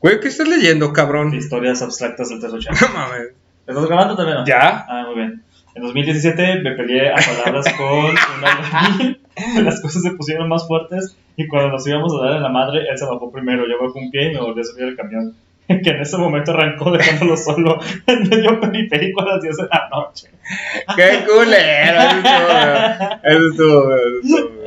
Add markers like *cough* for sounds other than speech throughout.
Güey, ¿qué estás leyendo, cabrón? Historias abstractas del T80. *laughs* No mames. ¿Estás grabando también? no? ¿Ya? Ah, muy bien. En 2017 me peleé a palabras *laughs* con un albañil. *laughs* Las cosas se pusieron más fuertes y cuando nos íbamos a dar en la madre, él se bajó primero. Yo bajé un pie y me volví a subir al camión. Que en ese momento arrancó dejándolo solo en medio periférico a las 10 de la noche. ¡Qué culero! Eso estuvo, güey. Eso estuvo,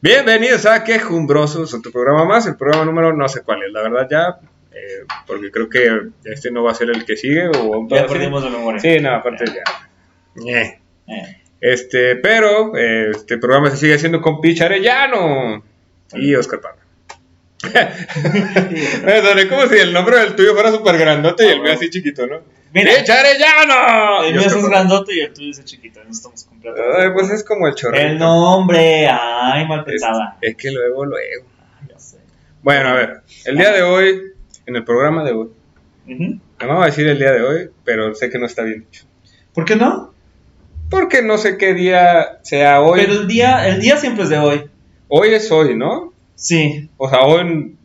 Bienvenidos a Quejumbrosos, otro programa más, el programa número no sé cuál es, la verdad ya, eh, porque creo que este no va a ser el que sigue o Ya perdimos la memoria. Sí, no, aparte ya. Ñe. Eh. Este, pero eh, este programa se sigue haciendo con Pich Arellano y Oscar Parra. *laughs* Perdón, como si el nombre del tuyo fuera súper grandote y el mío así chiquito, ¿no? Mira. ¡Pich Arellano! El mío es Parra. grandote y el tuyo es chiquito. No estamos completos. Ay, pues es como el chorrito. El nombre, ay, mal pensada. Es que luego, luego. Ya sé. Bueno, a ver, el día de hoy, en el programa de hoy, Ujú. me vamos a decir el día de hoy, pero sé que no está bien dicho. ¿Por qué no? Porque no sé qué día sea hoy. Pero el día, el día siempre es de hoy. Hoy es hoy, ¿no? Sí. O sea, hoy,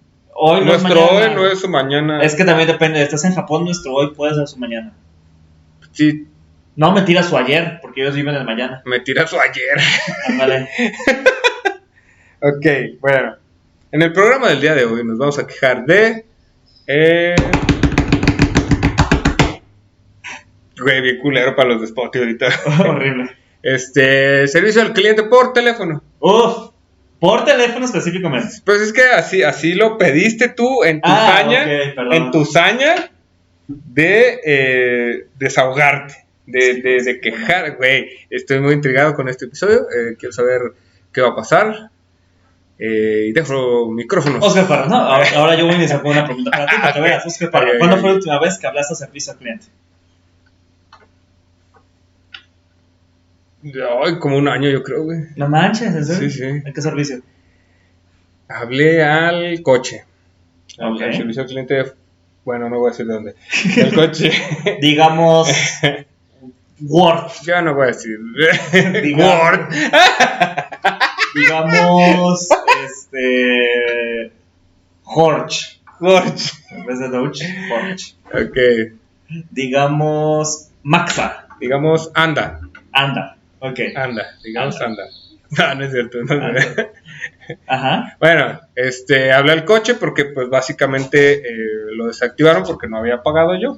Hoy no es nuestro mañana. hoy no es su mañana. Es que también depende. Estás en Japón, nuestro hoy puede ser su mañana. Sí, No, mentira, su ayer, porque ellos viven el mañana. me tira su ayer. Ándale. *laughs* ok, bueno. En el programa del día de hoy nos vamos a quejar de. Eh... Güey, bien culero para los de Spotify ahorita. *laughs* Horrible. Este, servicio al cliente por teléfono. Uf. Por teléfono específicamente. Pues es que así, así lo pediste tú en tu Ah, saña, ok, perdón. en tu saña de eh, desahogarte, de, de, de quejar, güey. Estoy muy intrigado con este episodio, eh, quiero saber qué va a pasar. Eh, y dejo micrófonos. Oscar Parra, no, *laughs* ahora, ahora yo voy a iniciar con una pregunta para ti, para que veas. Oscar Parra, ¿cuándo fue la última vez que hablaste a servicio al cliente? Ay, como un año yo creo, güey. No manches, ¿en serio? Sí, sí. ¿En qué servicio? Hablé al coche. Al, servicio al cliente, bueno, no voy a decir de dónde. El coche. *laughs* Digamos. Word. ya no voy a decir. *laughs* Digamos. Word. *laughs* Digamos. este. Horch. Jorge. En vez de Deutsch, Horch. Ok. Digamos. Maxa. Digamos, anda. Anda. Ok. Anda, digamos anda. *laughs* No, no es cierto. no. Anda. Ajá. Bueno, este, hablé al coche porque pues básicamente eh, lo desactivaron porque no había pagado yo.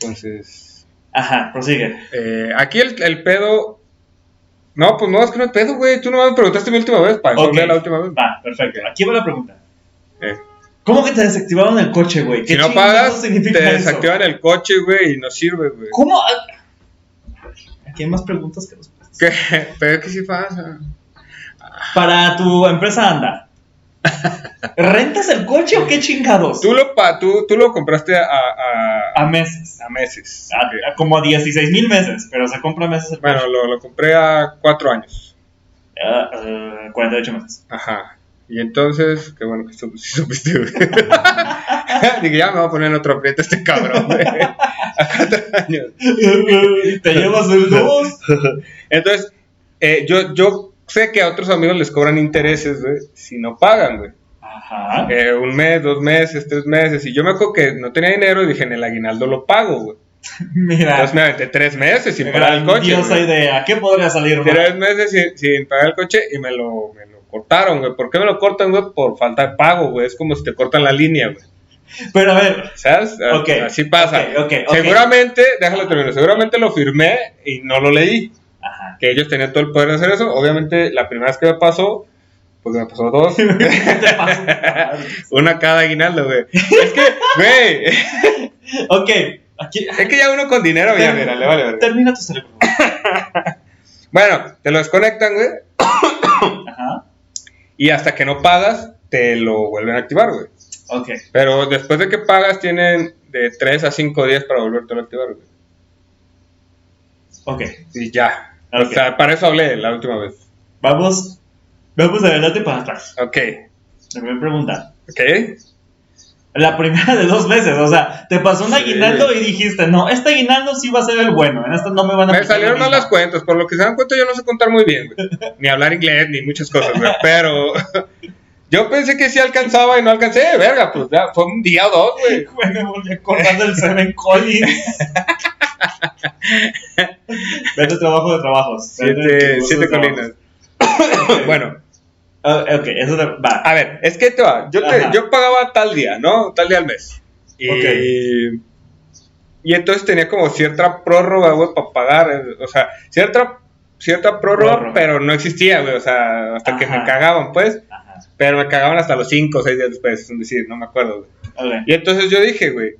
Entonces, Ajá, prosigue. eh, aquí el, el pedo... No, pues no, es que no hay pedo, güey. Tú no me preguntaste mi última vez, para eso Ok. hablé la última vez. Va, perfecto. Aquí va la pregunta. Eh, ¿Cómo que te desactivaron el coche, güey? ¿Qué si no pagas, te eso? desactivan el coche, güey, y no sirve, güey. ¿Cómo? Aquí hay más preguntas que respuestas. ¿Qué? Pero que sí pasa. Para tu empresa anda. ¿Rentas el coche o qué chingados? Tú lo, pa, tú, tú lo compraste a, a, A meses. a meses. A- Ok. a como a 16 mil meses, pero se compra a meses el Bueno, coche. lo, lo compré a cuatro años. Ah, ah, 48 meses. Ajá. Y entonces, qué bueno que *laughs* supiste. *laughs* Dije, ya me voy a poner en otro aprieto este cabrón, güey. A cuatro años. y te llevas el 2. Entonces, eh, yo, yo sé que a otros amigos les cobran intereses, güey, si no pagan, güey. Ajá. Eh, un mes, dos meses, tres meses. Y yo me acuerdo que no tenía dinero y dije, en el aguinaldo lo pago, güey. *laughs* Mira. Entonces me aventé tres meses sin pagar el coche. Güey. idea. ¿Qué podría salir mal? Tres meses sin, sin pagar el coche y me lo, me lo cortaron, güey. ¿Por qué me lo cortan, güey? Por falta de pago, güey. Es como si te cortan la línea, güey. Pero a ver. ¿Sabes? A- Ok, Así pasa. ok, ok, ok. Seguramente, déjalo terminar, seguramente lo firmé y no lo leí. Ajá. Que ellos tenían todo el poder de hacer eso. Obviamente, la primera vez que me pasó, pues me pasó dos. *laughs* Una cada aguinaldo, güey. Es que, güey, *laughs* ok. Aquí. es que ya uno con dinero, ya, mira, le vale, verga. Termina tu cerebro. *laughs* Bueno, te lo desconectan, güey. *coughs* Ajá. Y hasta que no pagas, te lo vuelven a activar, güey. Ok. Pero después de que pagas, tienen de 3 a 5 días para volverte a activar, güey. Ok. Y ya. O sea, para eso hablé la última vez. Vamos. Vamos adelante para atrás. Ok. La primera pregunta. Ok. La primera de dos veces, o sea, te pasó un Sí. aguinaldo y dijiste, no, este aguinaldo sí va a ser el bueno, en esta no me van a Me salieron mal mismo". las cuentas, por lo que se dan cuenta yo no sé contar muy bien, güey. Ni hablar inglés, ni muchas cosas, güey. *laughs* Pero yo pensé que sí alcanzaba y no alcancé, verga, pues ya fue un día o dos, güey. *laughs* Güey, me volví a acordar del Seven Collins. *laughs* Vete trabajo de trabajos. Siete, siete colinas. *coughs* bueno, Ah, ok, eso va. a ver, es que te va. Yo, te, yo pagaba tal día, ¿no? Tal día al mes. Y, y entonces tenía como cierta prórroga, güey, para pagar. eh, O sea, cierta, cierta prórroga, Prórroga. pero no existía, güey. O sea, hasta que me cagaban, pues. Ajá. Pero me cagaban hasta los 5 o 6 días después, es decir, no me acuerdo. Y entonces yo dije, güey,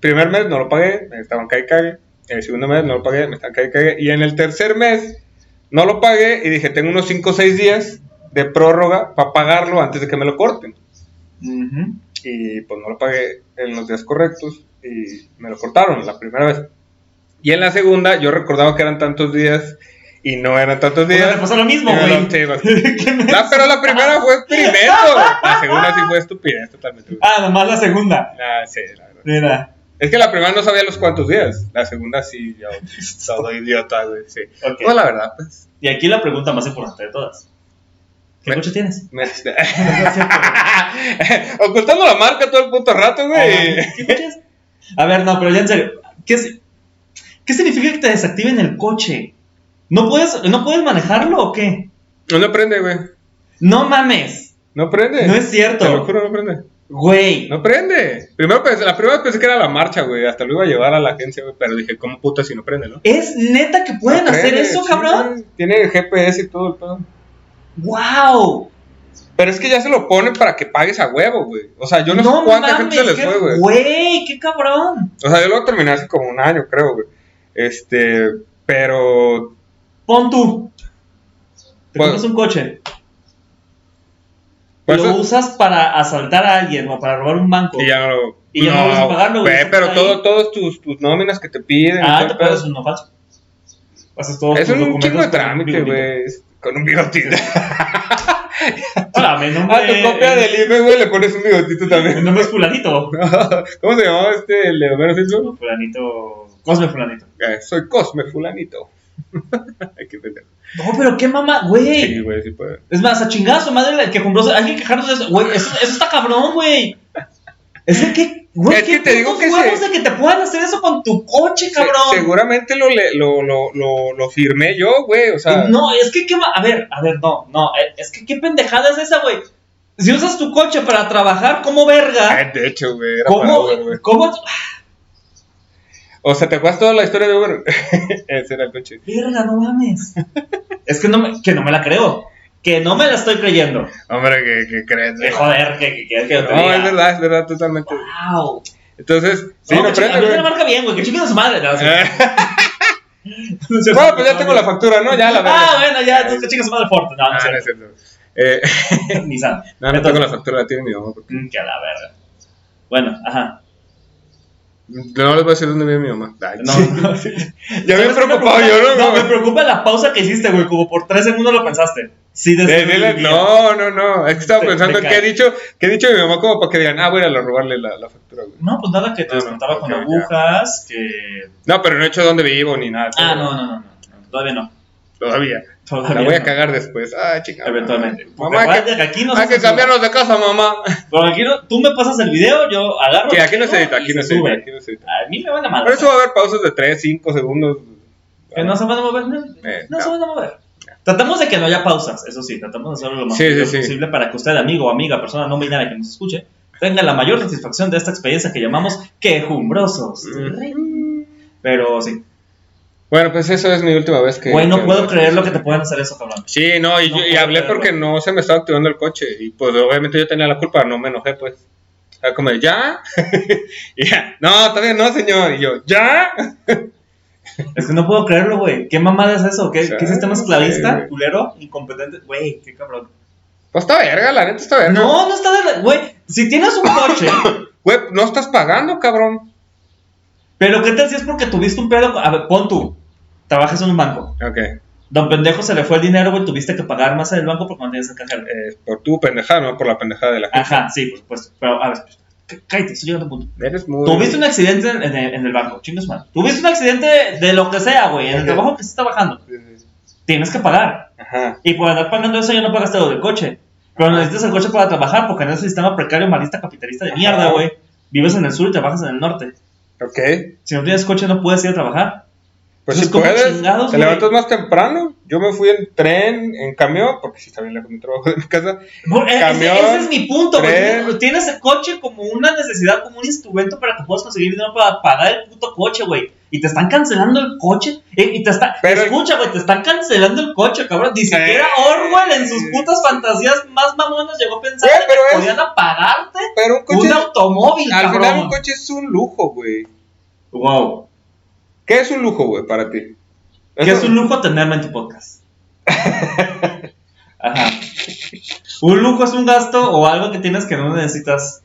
primer mes no lo pagué, me estaban cae cague. El segundo mes no lo pagué, me estaban cae y cague. Y en el tercer mes no lo pagué y dije, tengo unos 5 o 6 días de prórroga para pagarlo antes de que me lo corten. Y pues no lo pagué en los días correctos y me lo cortaron la primera vez. Y en la segunda yo recordaba que eran tantos días y no eran tantos sea, días. pasó lo mismo, güey. lo- sí, bastante. *laughs* ¿Qué me- No, pero la primera fue experimento. *laughs* La segunda sí fue estupidez totalmente. Ah, nomás la segunda. Ah, sí, la verdad. Mira. Es que la primera no sabía los cuantos días. La segunda sí, yo *laughs* todo idiota, güey. Sí. Ok. Pues la verdad, pues. Y aquí la pregunta más importante de todas. ¿Qué coche tienes? me- No. Ocultando la marca todo el puto rato, güey. ¿Qué coche es? A ver, no, pero ya en serio. ¿Qué, es- ¿Qué significa que te desactiven el coche? ¿No puedes, ¿No puedes manejarlo o qué? No prende, güey. No mames. No prende. No es cierto. Te lo juro, no prende. Güey. No prende. Primero pensé, la primera vez pensé que era la marcha, güey. Hasta lo iba a llevar a la agencia, güey. Pero dije, ¿cómo puta si no prende, no? ¿Es neta que pueden No hacer prende, eso, sí, cabrón? Tiene GPS y todo el pedo. ¡Wow! Pero es que ya se lo ponen para que pagues a huevo, güey. O sea, yo no, sé cuánta gente se les fue, güey. Güey, qué cabrón. O sea, yo lo terminar hace como un año, creo, güey. Este, pero Pon tú. Te compras un coche. Pues lo usas para asaltar a alguien o para robar un banco. y ya no lo. Y ya no vas a pagarlo, güey, está pero todo, todos tus, tus nóminas que te piden. Ah, te el puedes uno falso. Haces todos Es tus un chingo de un trámite, güey. Con un bigotito. Hola, *laughs* mi nombre A tu copia del IFE, güey, le pones un bigotito Mi también. nombre es Fulanito. *laughs* ¿Cómo se llamaba este el de Homero Simpson? Fulanito. Cosme Fulanito. Eh, soy Cosme Fulanito. Ay, qué pendejo. No, pero qué mamá, güey. Sí, güey, sí puede. Es más, a su madre el que compró. Alguien quejándose de eso. Güey, eso, eso está cabrón, güey. Es de que, güey, Es que te digo que se- de que te puedan hacer eso con tu coche, Se- cabrón. seguramente lo, le- lo, lo, lo, lo firmé yo, güey. O sea, No, es que qué A ver, a ver, no, no. eh, Es que qué pendejada es esa, güey. Si usas tu coche para trabajar, ¿cómo verga? ah, de hecho, güey, era para ¿Cómo? Uber, güey. ¿Cómo? O sea, ¿te acuerdas toda la historia de Uber? *laughs* Ese era el coche. Verga, no mames. *laughs* es que no me, que no me la creo. Que no me la estoy creyendo. Hombre, que, que crees, Que joder, que, que, que, que yo te No, diga. es verdad, es verdad, totalmente. Wow. Entonces, sí, no, no, a prende, mí me la marca bien, güey. Que chinguen a su madre. No. *laughs* Bueno, pues ya tengo la factura, ¿no? Ya la verdad. Ah, bueno, ya, entonces su madre Ford. No, no Ah, no es cierto. Eh, Nissan. no, no tengo la factura, la tiene mi mamá. porque- Mm, Que a la verga. Bueno, ajá. No les voy a decir dónde vive mi mamá. Ay, No, no. *laughs* Ya me he ¿Sabes qué preocupado preocupa? yo, ¿no? No, me preocupa la pausa que hiciste, güey. Como por tres segundos lo pensaste. Sí, De- desde dile- no, no, no. Es que estaba Te- pensando en qué cae. dicho, qué he dicho mi mamá como para que digan, ah, voy a robarle la, la factura, güey. No, pues nada, que te No, no, descontaba con ya. agujas, que... No, pero no he hecho dónde vivo ni nada. Ah, no, no, no, no, no, todavía no. Todavía. Todavía La voy a no. cagar después. Ah, chica. Eventualmente. Mamá, que, que aquí no hay que cambiarnos de casa, mamá. Pero aquí no- tú me pasas el video, yo agarro. Que aquí no se edita, aquí no se edita, aquí no se edita. A mí me van a madre. Por eso va a haber pausas de 3, 5 segundos. Que no se van a mover, no, Eh, no no. se van a mover. Tratamos de que no haya pausas, eso sí, tratamos de hacerlo lo más Sí, sí. posible para que usted, amigo o amiga, persona no binaria que nos escuche, tenga la mayor satisfacción de esta experiencia que llamamos quejumbrosos. Mm. Pero sí. Bueno, pues eso es mi última vez que. Güey, no que- puedo creer lo que te pueden hacer eso, cabrón. Sí, no, y, No yo- y hablé creerlo. porque no se me estaba activando el coche. Y pues obviamente yo tenía la culpa, no me enojé, pues. O sea, como, de, ¿ya? *laughs* y ya, no, todavía no, señor. Y yo, ¿ya? Es que no puedo creerlo, güey. ¿Qué mamada es eso? ¿Qué, O sea, ¿qué sistema esclavista? sé. ¿Culero? ¿Incompetente? Güey, qué cabrón. Pues está verga, la neta está verga. No, no está de... la- Güey, si tienes un coche... *coughs* Güey, no estás pagando, cabrón. Pero ¿qué tal si es porque tuviste un pedo? A ver, pon tú. Trabajas en un banco. Ok, Don pendejo se le fue el dinero, güey. Tuviste que pagar más en el banco porque no tienes el cajero. eh, por tu pendejada, no por la pendejada de la gente. Ajá, sí, por supuesto. Pero, a ver, cállate, estoy llegando a un punto. Eres muy. Tuviste un accidente en, el, en el banco, chingas mal. Tuviste un accidente de lo que sea, güey, en el Ajá. trabajo que estés trabajando. Sí, sí. Tienes que pagar. Ajá. Y por andar pagando eso ya no pagaste lo del coche. Pero necesitas el coche para trabajar porque en ese sistema precario, malista, capitalista de mierda, güey. Vives en el sur y trabajas en el norte. Ok. Si no tienes coche no puedes ir a trabajar. Pues Entonces, si ¿cómo puedes, chingados, te levantas más temprano. Yo me fui en tren, en camión, porque sí está bien lejos mi trabajo de mi casa. Ese- Camión, ese, es mi punto, güey. tren. Tienes- el coche como una necesidad, como un instrumento para que puedas conseguir dinero para pagar el puto coche, güey. Y te están cancelando el coche. eh, y te está. Pero- escucha, güey, te están cancelando el coche, cabrón. Ni siquiera Orwell en sus putas fantasías más mamonas llegó a pensar que es- podían apagarte Pero un coche, un automóvil, al cabrón. final un coche es un lujo, güey. Wow. ¿Qué es un lujo, güey, para ti? Eso- es un lujo tenerme en tu podcast. *laughs* Ajá. Un lujo es un gasto o algo que tienes que no necesitas.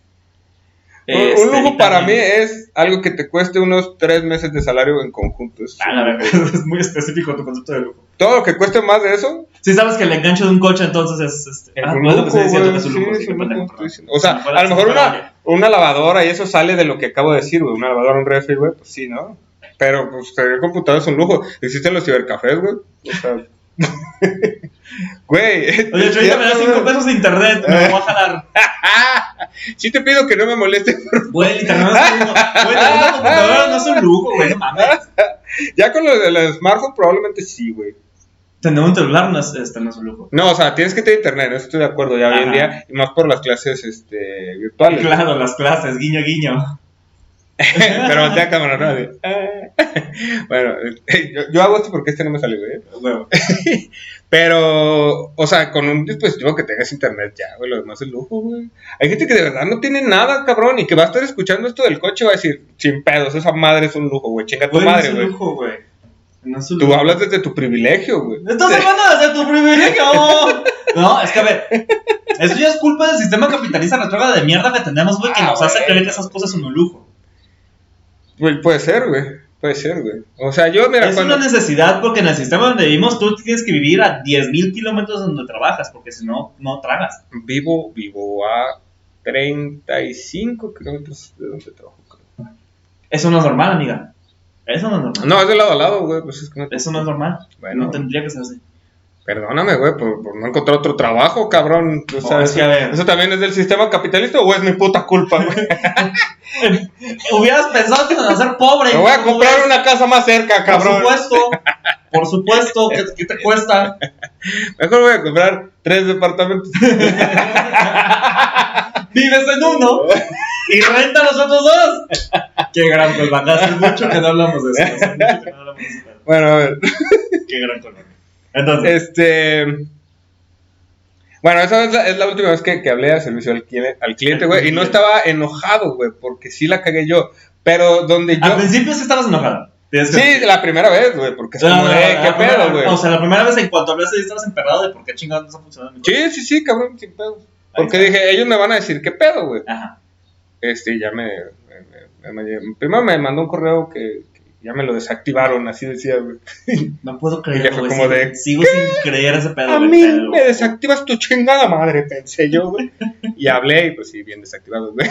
Un- este, un lujo para mí es algo que te cueste unos tres meses de salario en conjunto. Es, Ah, la verdad, *laughs* es muy específico tu concepto de lujo. Todo lo que cueste más de eso Si sabes que el enganche de un coche entonces es. Este, es ah, un es lo que lujo, estoy diciendo güey. que es un Sí, lujo. sí, qué un. O sea, a lo mejor una, una lavadora y eso sale de lo que acabo de decir, güey. Una lavadora, un refri, güey, pues sí, ¿no? Pero pues tener computadora es un lujo. Existen los cibercafés, güey. O sea, *laughs* güey. Oye, yo ahorita me das cierto, 5 güey. pesos de internet, me voy a jalar. *laughs* Sí te pido que no me moleste. *laughs* Güey, internet no es un lujo. Güey, computadora no es un lujo, güey, no mames. Ya con lo del smartphone probablemente sí, güey. Tener un celular no es, este, no es un lujo. No, o sea, tienes que tener internet, no estoy de acuerdo ya hoy en día, y más por las clases este, virtuales. Claro, las clases, guiño, guiño. *laughs* Pero voltea a cámara, ¿no? Así, ah. *laughs* bueno, *laughs* yo, yo hago esto porque este no me sale, güey. Pero, o sea, con un dispositivo que tengas internet ya, güey, lo demás es lujo, güey. Hay gente que de verdad no tiene nada, cabrón, y que va a estar escuchando esto del coche y va a decir, sin pedos, esa madre es un lujo, güey, chinga tu Güey, no madre, es un lujo, güey. No es un Tú hablas desde tu privilegio, güey. Estás hablando desde tu privilegio. No, es que a ver. Eso ya es culpa del sistema capitalista retrógrado de mierda que tenemos, güey, que Ah, nos hace creer que esas cosas son un lujo. Güey, puede ser, güey, puede ser, güey. O sea, yo, mira, es cuando... una necesidad porque en el sistema donde vivimos tú tienes que vivir a 10.000 kilómetros donde trabajas, porque si no, no tragas. Vivo, vivo a 35 kilómetros de donde trabajo, creo. Eso no es normal, amiga. Eso no es normal. No, es de lado a lado, güey, pues es que no... Eso no es normal. Bueno. No tendría que ser así. Perdóname, güey, por, por no encontrar otro trabajo, cabrón. Es eso, que, a ver. ¿eso también es del sistema capitalista o es mi puta culpa, güey? *laughs* Hubieras pensado que ibas a ser pobre. Me voy a ¿no, comprar una casa más cerca, cabrón. Por supuesto. Por supuesto. ¿Qué, qué te cuesta? Mejor voy a comprar tres departamentos. *laughs* Vives en uno y renta los otros dos. Qué gran colmán. Hace mucho que no hablamos de eso. Hace mucho que no hablamos de eso. Bueno, a ver. Qué gran colmán. Entonces, Este. Bueno, esa es la, es la última vez que, que hablé de servicio al, cliente- al cliente, güey. Y no estaba enojado, güey, porque sí la cagué yo. Pero donde al yo. principio sí estabas enojado. Que- Sí, la primera vez, güey, porque es No, como no, no, "Eh, ¿qué pedo, güey? O sea, la primera vez en cuanto hablaste, estabas emperrado de por qué chingados no está funcionando. Sí, sí, sí, cabrón, sin pedos. Porque dije, ellos me van a decir, ¿qué pedo, güey? Ajá. Este, ya me, me- me- me- Primero me mandó un correo que ya me lo desactivaron, así decía, güey. No puedo creerlo, fue como Sigo, de, sigo sin creer ese pedo. A mí me desactivas tu chingada madre, pensé yo, güey. Y hablé, y pues sí, bien desactivado, güey.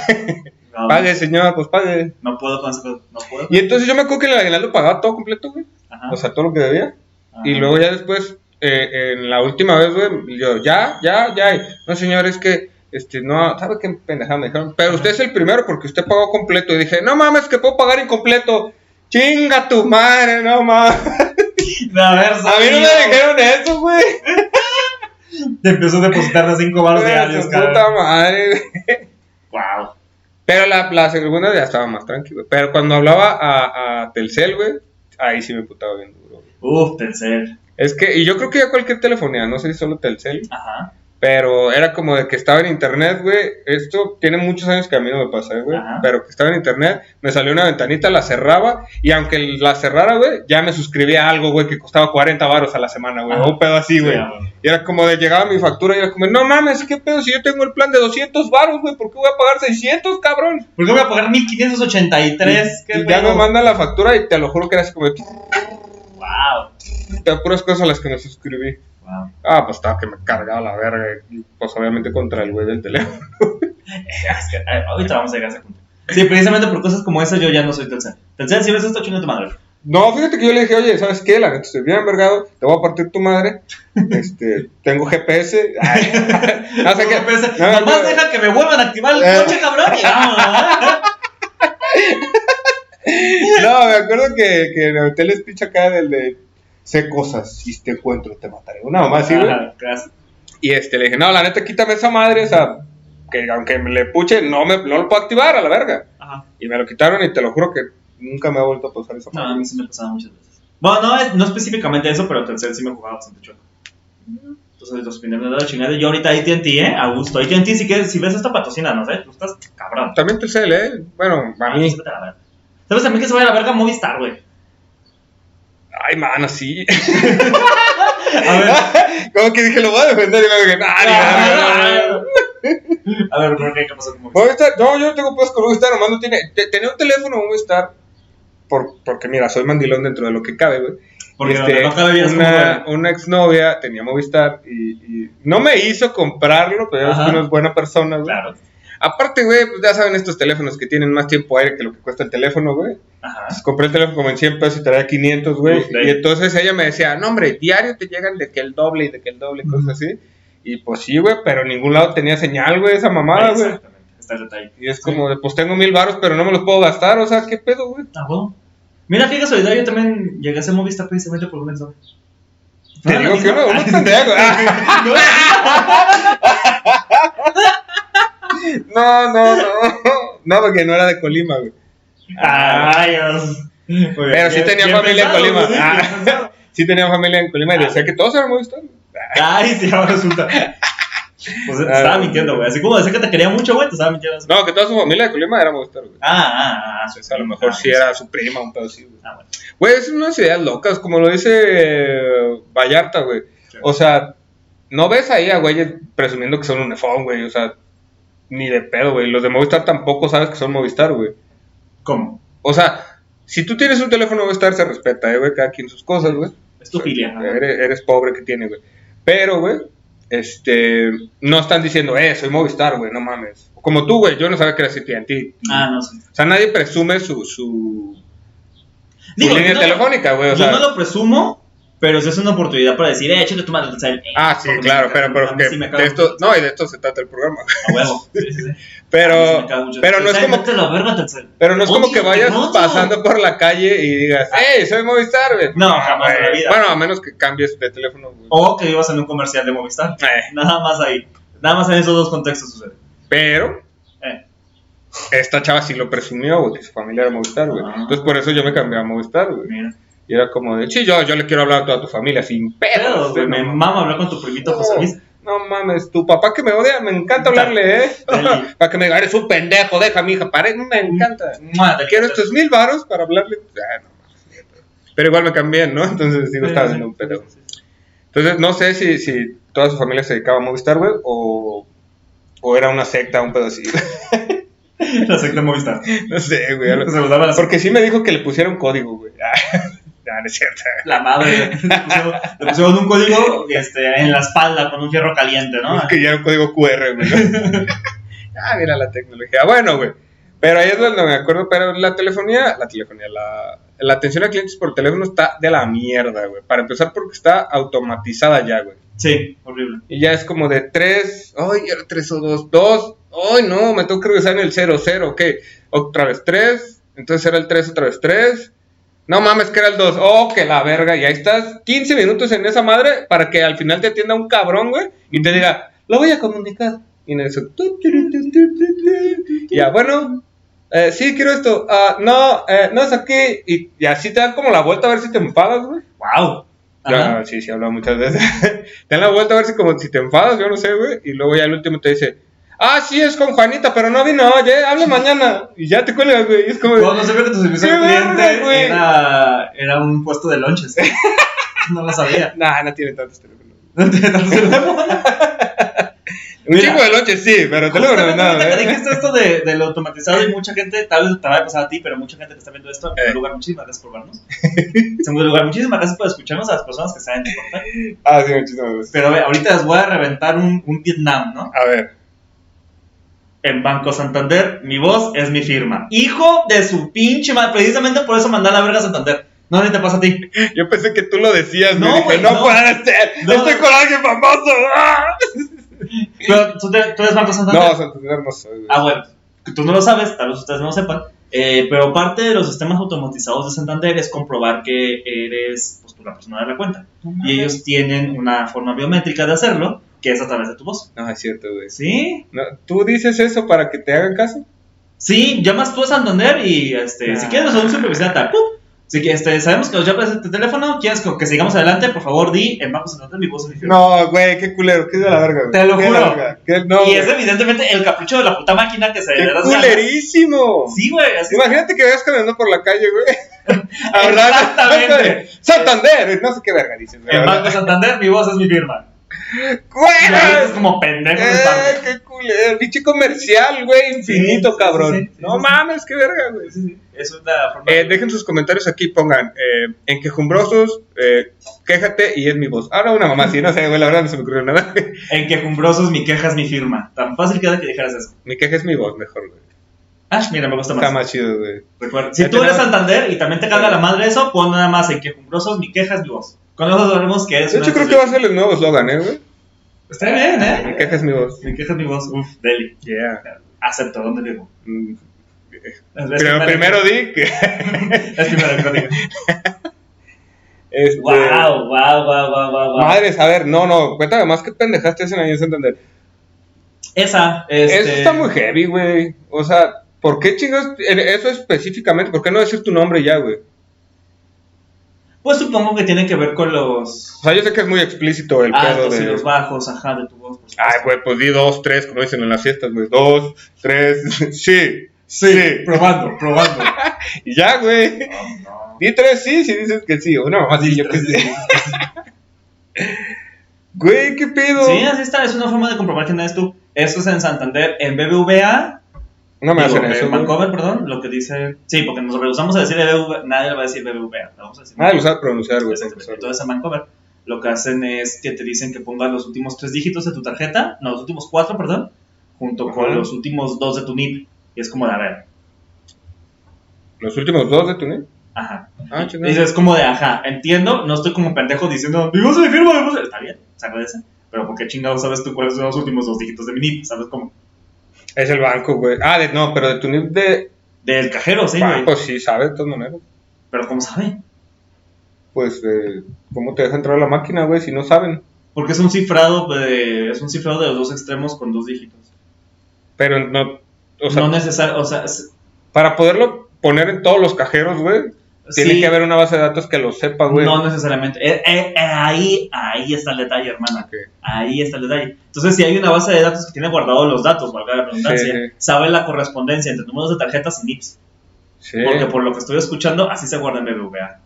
No, Pague, señor, pues pague. No puedo. No puedo. Y entonces yo me acuerdo que el aguinaldo pagaba todo completo, güey. Ajá. O sea, todo lo que debía. Ajá. Y luego ya después, eh, en la última vez, güey, yo, ya, ya, ya. No, señor, es que, este, no, ¿sabe qué pendejada me dijeron? Pero usted es el primero porque usted pagó completo. Y dije, no mames, que puedo pagar incompleto. Chinga tu madre, no mames. A mí no me dijeron eso, güey. Te empezó a depositar de 5 baros diarios, cara. puta madre. Wow. Pero la, la segunda ya estaba más tranquilo. Pero cuando hablaba a, a Telcel, güey, ahí sí me putaba bien duro. güey. Uf, Telcel. Es que, y yo creo que ya cualquier telefonía, no sé si solo Telcel, Ajá. Pero era como de que estaba en internet, güey. Esto tiene muchos años que a mí no me pasa, güey. Pero que estaba en internet, me salió una ventanita, la cerraba, y aunque la cerrara, güey, ya me suscribía a algo, güey, que costaba 40 varos a la semana, güey. Un pedo así, güey. Sí. Y era como de llegaba mi factura y era como, no mames, ¿qué pedo? Si yo tengo el plan de 200 baros, güey, ¿por qué voy a pagar 600, cabrón? ¿Por qué voy a pagar 1583? ¿Qué y ya pedo? me mandan la factura y te lo juro que era así como de, Wow. de puras cosas a las que me suscribí. Ah, pues estaba que me cargaba la verga. Pues obviamente contra el güey del teléfono. *laughs* Eh, ahorita vamos a llegar a ese punto. Sí, precisamente por cosas como esas yo ya no soy Telcel. Telcel, si ves esto, chinga tu madre. No, fíjate que yo le dije, oye, ¿sabes qué? La neta estoy bien envergado, te voy a partir tu madre. Este, tengo GPS. Ay, *laughs* no sé qué. no, Nomás no. deja que me vuelvan a activar el Eh. coche, cabrón. y vámonos. *laughs* No, me acuerdo que, que en el hotel speech acá del de sé cosas, si te encuentro te mataré. Una mamá así. Y este, le dije, no, la neta, quítame esa madre, o sea, que aunque me le puche, no, me, no lo puedo activar a la verga. Ajá. Y me lo quitaron y te lo juro que nunca me ha vuelto a pasar esa No, a madre. mí sí me pasaba muchas veces. Bueno, no, es- no específicamente eso, pero Telcel sí me jugaba bastante chueco. Entonces los primeros de la chingada. Yo ahorita AT&T, ¿eh? A gusto. AT&T sí que, si ves esta patrocina, no sé, tú estás cabrón. También Telcel, ¿eh? Bueno, a mí. Ah, vete a la verga. ¿Sabes también que se vaya a la verga Movistar, güey? Ay, mano, sí. *laughs* A ver, Como que dije, lo voy a defender y luego dije, no". a ver, ¿por qué? ¿Qué pasó con Movistar? Movistar, no, yo tengo pues con Movistar, nomás no tiene. te- tenía un teléfono Movistar, por, porque mira, soy mandilón dentro de lo que cabe, güey. Porque Este, no es una, una exnovia tenía Movistar y, y no me hizo comprarlo, pero Ajá. que es buena persona, güey. Claro. Aparte, güey, pues ya saben estos teléfonos que tienen más tiempo aire que lo que cuesta el teléfono, güey. Ajá. Pues compré el teléfono como en 100 pesos y traía 500, güey. Y entonces ella me decía, no, hombre, diario te llegan de que el doble y de que el doble y cosas así. Y pues sí, güey, pero en ningún lado tenía señal, güey, esa mamada, güey. Exactamente. Está el detalle. Y es como de, pues tengo mil baros, pero no me los puedo gastar, o sea, ¿qué pedo, güey? Ah, bueno. Mira qué casualidad, yo también llegué a ser Movistar precisamente por un exnovio. Te No, digo que uno, misma. uno pendejo. *laughs* No, no, no. No, porque no era de Colima, güey. Ay, Dios. Pero sí tenía familia en Colima. Ah, *laughs* sí tenía familia en Colima y decía que todos eran Movistar. Ay, sí, ahora resulta. Pues te Ah, estaba mintiendo, güey. Así como decía que te quería mucho, güey, te estaba mintiendo. No, que toda su familia de Colima era Movistar, güey. Ah, ah, ah. A lo mejor sí era su prima, un pedo así, güey. Ah, bueno. Güey, es unas ideas locas, como lo dice Vallarta, güey. O sea, no ves ahí a güeyes presumiendo que son un iPhone, güey. O sea, ni de pedo, güey. Los de Movistar tampoco sabes que son Movistar, güey. ¿Cómo? O sea, si tú tienes un teléfono Movistar, se respeta, eh, güey. Cada quien sus cosas, güey. Es tu filia. ¿no? Eres, eres pobre que tiene, güey. Pero, güey, este, no están diciendo, eh, soy Movistar, güey, no mames. Como tú, güey, yo no sabía que eras AT&T. Ah, no sé. O sea, nadie presume su, su, Digo, línea no- telefónica, güey. O Yo sea, no lo presumo, pero si es una oportunidad para decir, eh, chécate tu madre, Telcel. Eh, Ah, sí, porque claro, pero, pero que sí de esto, no, y de esto se trata el programa. A huevo. Sí, *laughs* sí, sí. Sí Pero, pero no es como, pero no es como que vayas pasando por la calle y digas, hey, soy Movistar, güey. No, jamás en la vida. Bueno, a menos que cambies de teléfono, güey. O que ibas en un comercial de Movistar. Eh, Nada más ahí. Nada más en esos dos contextos sucede. pero Eh. esta chava sí lo presumió, güey, que su familia era Movistar, güey. Ah. Entonces por eso yo me cambié a Movistar, güey. Mira. Y era como de, sí, yo, yo le quiero hablar a toda tu familia sin pedos, güey. me mama hablar con tu primito José Luis. no mames, tu papá que me odia, me encanta hablarle, ¿eh? *laughs* Para que me diga, eres un pendejo, deja mi hija, pare, me encanta. Quiero estos mil varos para hablarle. Ah, no. Pero igual me cambié, ¿no? Entonces digo, estaba haciendo un pedo. Entonces no sé si, si toda su familia se dedicaba a Movistar, güey, o, o era una secta, un pedo así. *laughs* La secta Movistar. *laughs* no sé, güey. Porque sí me dijo que le pusiera un código, güey. No, no es cierto. la madre. Le pusieron, le pusieron un código este, en la espalda con un fierro caliente, ¿no? Es que ya era un código QR, güey. *laughs* ah, mira la tecnología. Bueno, güey. Pero ahí es donde me acuerdo, pero la telefonía, la telefonía, la, la atención a clientes por teléfono está de la mierda, güey. Para empezar porque está automatizada ya, güey. Sí, horrible. Y ya es como de 3, ay, era 3 o 2, 2, ay, no, me tengo que regresar en el 0, 0, ok, otra vez 3, entonces era el 3, otra vez 3, no mames que era el 2, oh, que la verga, y ahí estás 15 minutos en esa madre para que al final te atienda un cabrón, güey, y te diga, lo voy a comunicar, y en eso, ya, bueno, eh, sí, quiero esto, ah, no, eh, no es aquí, y, y así te dan como la vuelta a ver si te enfadas, güey. ¡Wow! Ya, sí, sí, he hablado muchas veces. *laughs* te dan la vuelta a ver si como si te enfadas, yo no sé, güey. Y luego ya el último te dice, ah, sí, es con Juanita, pero no vino, oye, hable mañana. Y ya te cuelgas, güey. Es como, No, no sabía que tu servicio ¡Qué al cliente era, era un puesto de lonches. No lo sabía. *laughs* nah, no tiene tantos teléfonos. *laughs* No tiene tanto teléfono. Un chico de lonche, sí, pero teléfono Justamente nada, ahorita que ¿eh? dijiste esto de, de lo automatizado y mucha gente, tal vez te vaya a pasar a ti, pero mucha gente que está viendo esto, en primer Eh. lugar, muchísimas gracias por vernos. En segundo lugar, muchísimas gracias por escucharnos a las personas que están en Spotify. Ah, sí, muchísimas gracias. Pero a ver, ahorita les voy a reventar un, un Vietnam, ¿no? A ver. En Banco Santander, mi voz es mi firma. Hijo de su pinche madre. Precisamente por eso mandé a la verga a Santander. No, ni te pasa a ti. *laughs* Yo pensé que tú lo decías, No, dije, güey, no, no. puede ser, No. estoy con alguien famoso. ¡Ah! *laughs* Pero, ¿tú, te- tú eres Banco Santander? No, Santander no soy. Ah, bueno, tú no lo sabes, tal vez ustedes no lo sepan, eh, pero parte de los sistemas automatizados de Santander es comprobar que eres pues, la persona de la cuenta. Y ellos tienen una forma biométrica de hacerlo, que es a través de tu voz. No, es cierto, güey. ¿Sí? No, ¿Tú dices eso para que te hagan caso? Sí, llamas tú a Santander y este, si Ah. quieres un supervisor, tal, ¡pum! Si que, este, sabemos que nos llamas este teléfono, quieres que, sigamos adelante, por favor di en Banco Santander mi voz es mi firma. No, güey, qué culero, qué de la verga, güey. Te lo juro. verga, qué- no, y güey. es evidentemente el capricho de la puta máquina que se ¡Qué ganas. culerísimo! Sí, güey, así Imagínate que vayas caminando por la calle, güey. *laughs* *laughs* Exactamente. *laughs* Santander, no sé qué verga dices, güey. En Banco. Santander mi voz es mi firma. ¡Güey! Es como pendejo de ¡Eh, qué culero! Pinche comercial, güey, infinito, Sí, cabrón. sí, sí, no mames, qué verga, güey. Es una forma. Eh, dejen sus comentarios aquí, pongan eh, en quejumbrosos, eh, quéjate y es mi voz. Ahora una mamá, sí, no sé, güey, la verdad no se me ocurrió nada. *laughs* En quejumbrosos mi queja es mi firma. Tan fácil queda que dijeras eso. mi queja es mi voz, mejor, güey. Ah, mira, me gusta más. Está más chido, güey. Recuerda, Si tú eres Santander y también te caga la madre eso, pon nada más en quejumbrosos mi queja es mi voz. Con eso sabemos que es. De hecho, creo que va a ser el nuevo eslogan, ¿eh, güey? Está bien, Mi ¿eh? queja es mi voz. Mi queja es mi voz. Uf, deli. Yeah. Acepto, ¿dónde vivo? Mm, *laughs* Es Pero primero di que. Es primero que. Este, Wow, wow, wow, wow, wow. Madres, a ver, no, no, cuéntame más qué pendejaste hacen ahí en Santander. Esa, este. Eso está muy heavy, güey. O sea, ¿por qué chingas eso específicamente? ¿Por qué no decir tu nombre ya, güey? Pues supongo que tiene que ver con los O sea, yo sé que es muy explícito el pedo altos y de. los bajos, ajá, de tu voz. por supuesto. Ay, güey, pues di dos, tres, como dicen en las fiestas, güey. Dos, tres, *laughs* sí, sí. probando, probando. *laughs* Y ya, güey. no. Di tres sí, si dices que sí. O no, más sí, yo qué sé. Güey, qué pedo. Sí, así está, es una forma de comprobar quién eres tú. Eso es en Santander, en BBVA, No me hacen en eso. güey. Vancouver, perdón, lo que dice. Sí, porque nos rehusamos a decir BBVA, nadie le va a decir BBVA, vamos a decir. Ah, lo sabe pronunciar, güey. Entonces en Vancouver lo que hacen es que te dicen que pongas los últimos tres dígitos de tu tarjeta, no, los últimos cuatro, perdón, junto con los últimos dos de tu NIP. Y es como de, a ver, Los últimos dos de tu NIP. ajá. Ah, Y es como de, ajá, entiendo, no estoy como pendejo diciendo, mi voz mi firma, mi voz es-". Está bien, se agradece. Pero ¿por qué chingados sabes tú cuáles son los últimos dos dígitos de mi NIP? ¿Sabes cómo? Es el banco, güey. Ah, de, no, pero de tu NIP de Del cajero, sí, güey. banco sí sabe, de todas maneras. Pero ¿cómo sabe? Pues, eh, ¿cómo te deja entrar a la máquina, güey, si no saben? Porque es un cifrado de, es un cifrado de los dos extremos con dos dígitos. Pero no, o sea, no necesario, o sea, es- para poderlo poner en todos los cajeros, güey, tiene sí, que haber una base de datos que lo sepa, güey. No necesariamente. Eh, eh, eh, ahí, ahí está el detalle, hermana. Ok. Ahí está el detalle. Entonces, si hay una base de datos que tiene guardados los datos, valga la redundancia, Sí. sabe la correspondencia entre números de tarjetas y NIPS. Sí. Porque por lo que estoy escuchando, así se guarda en BBVA.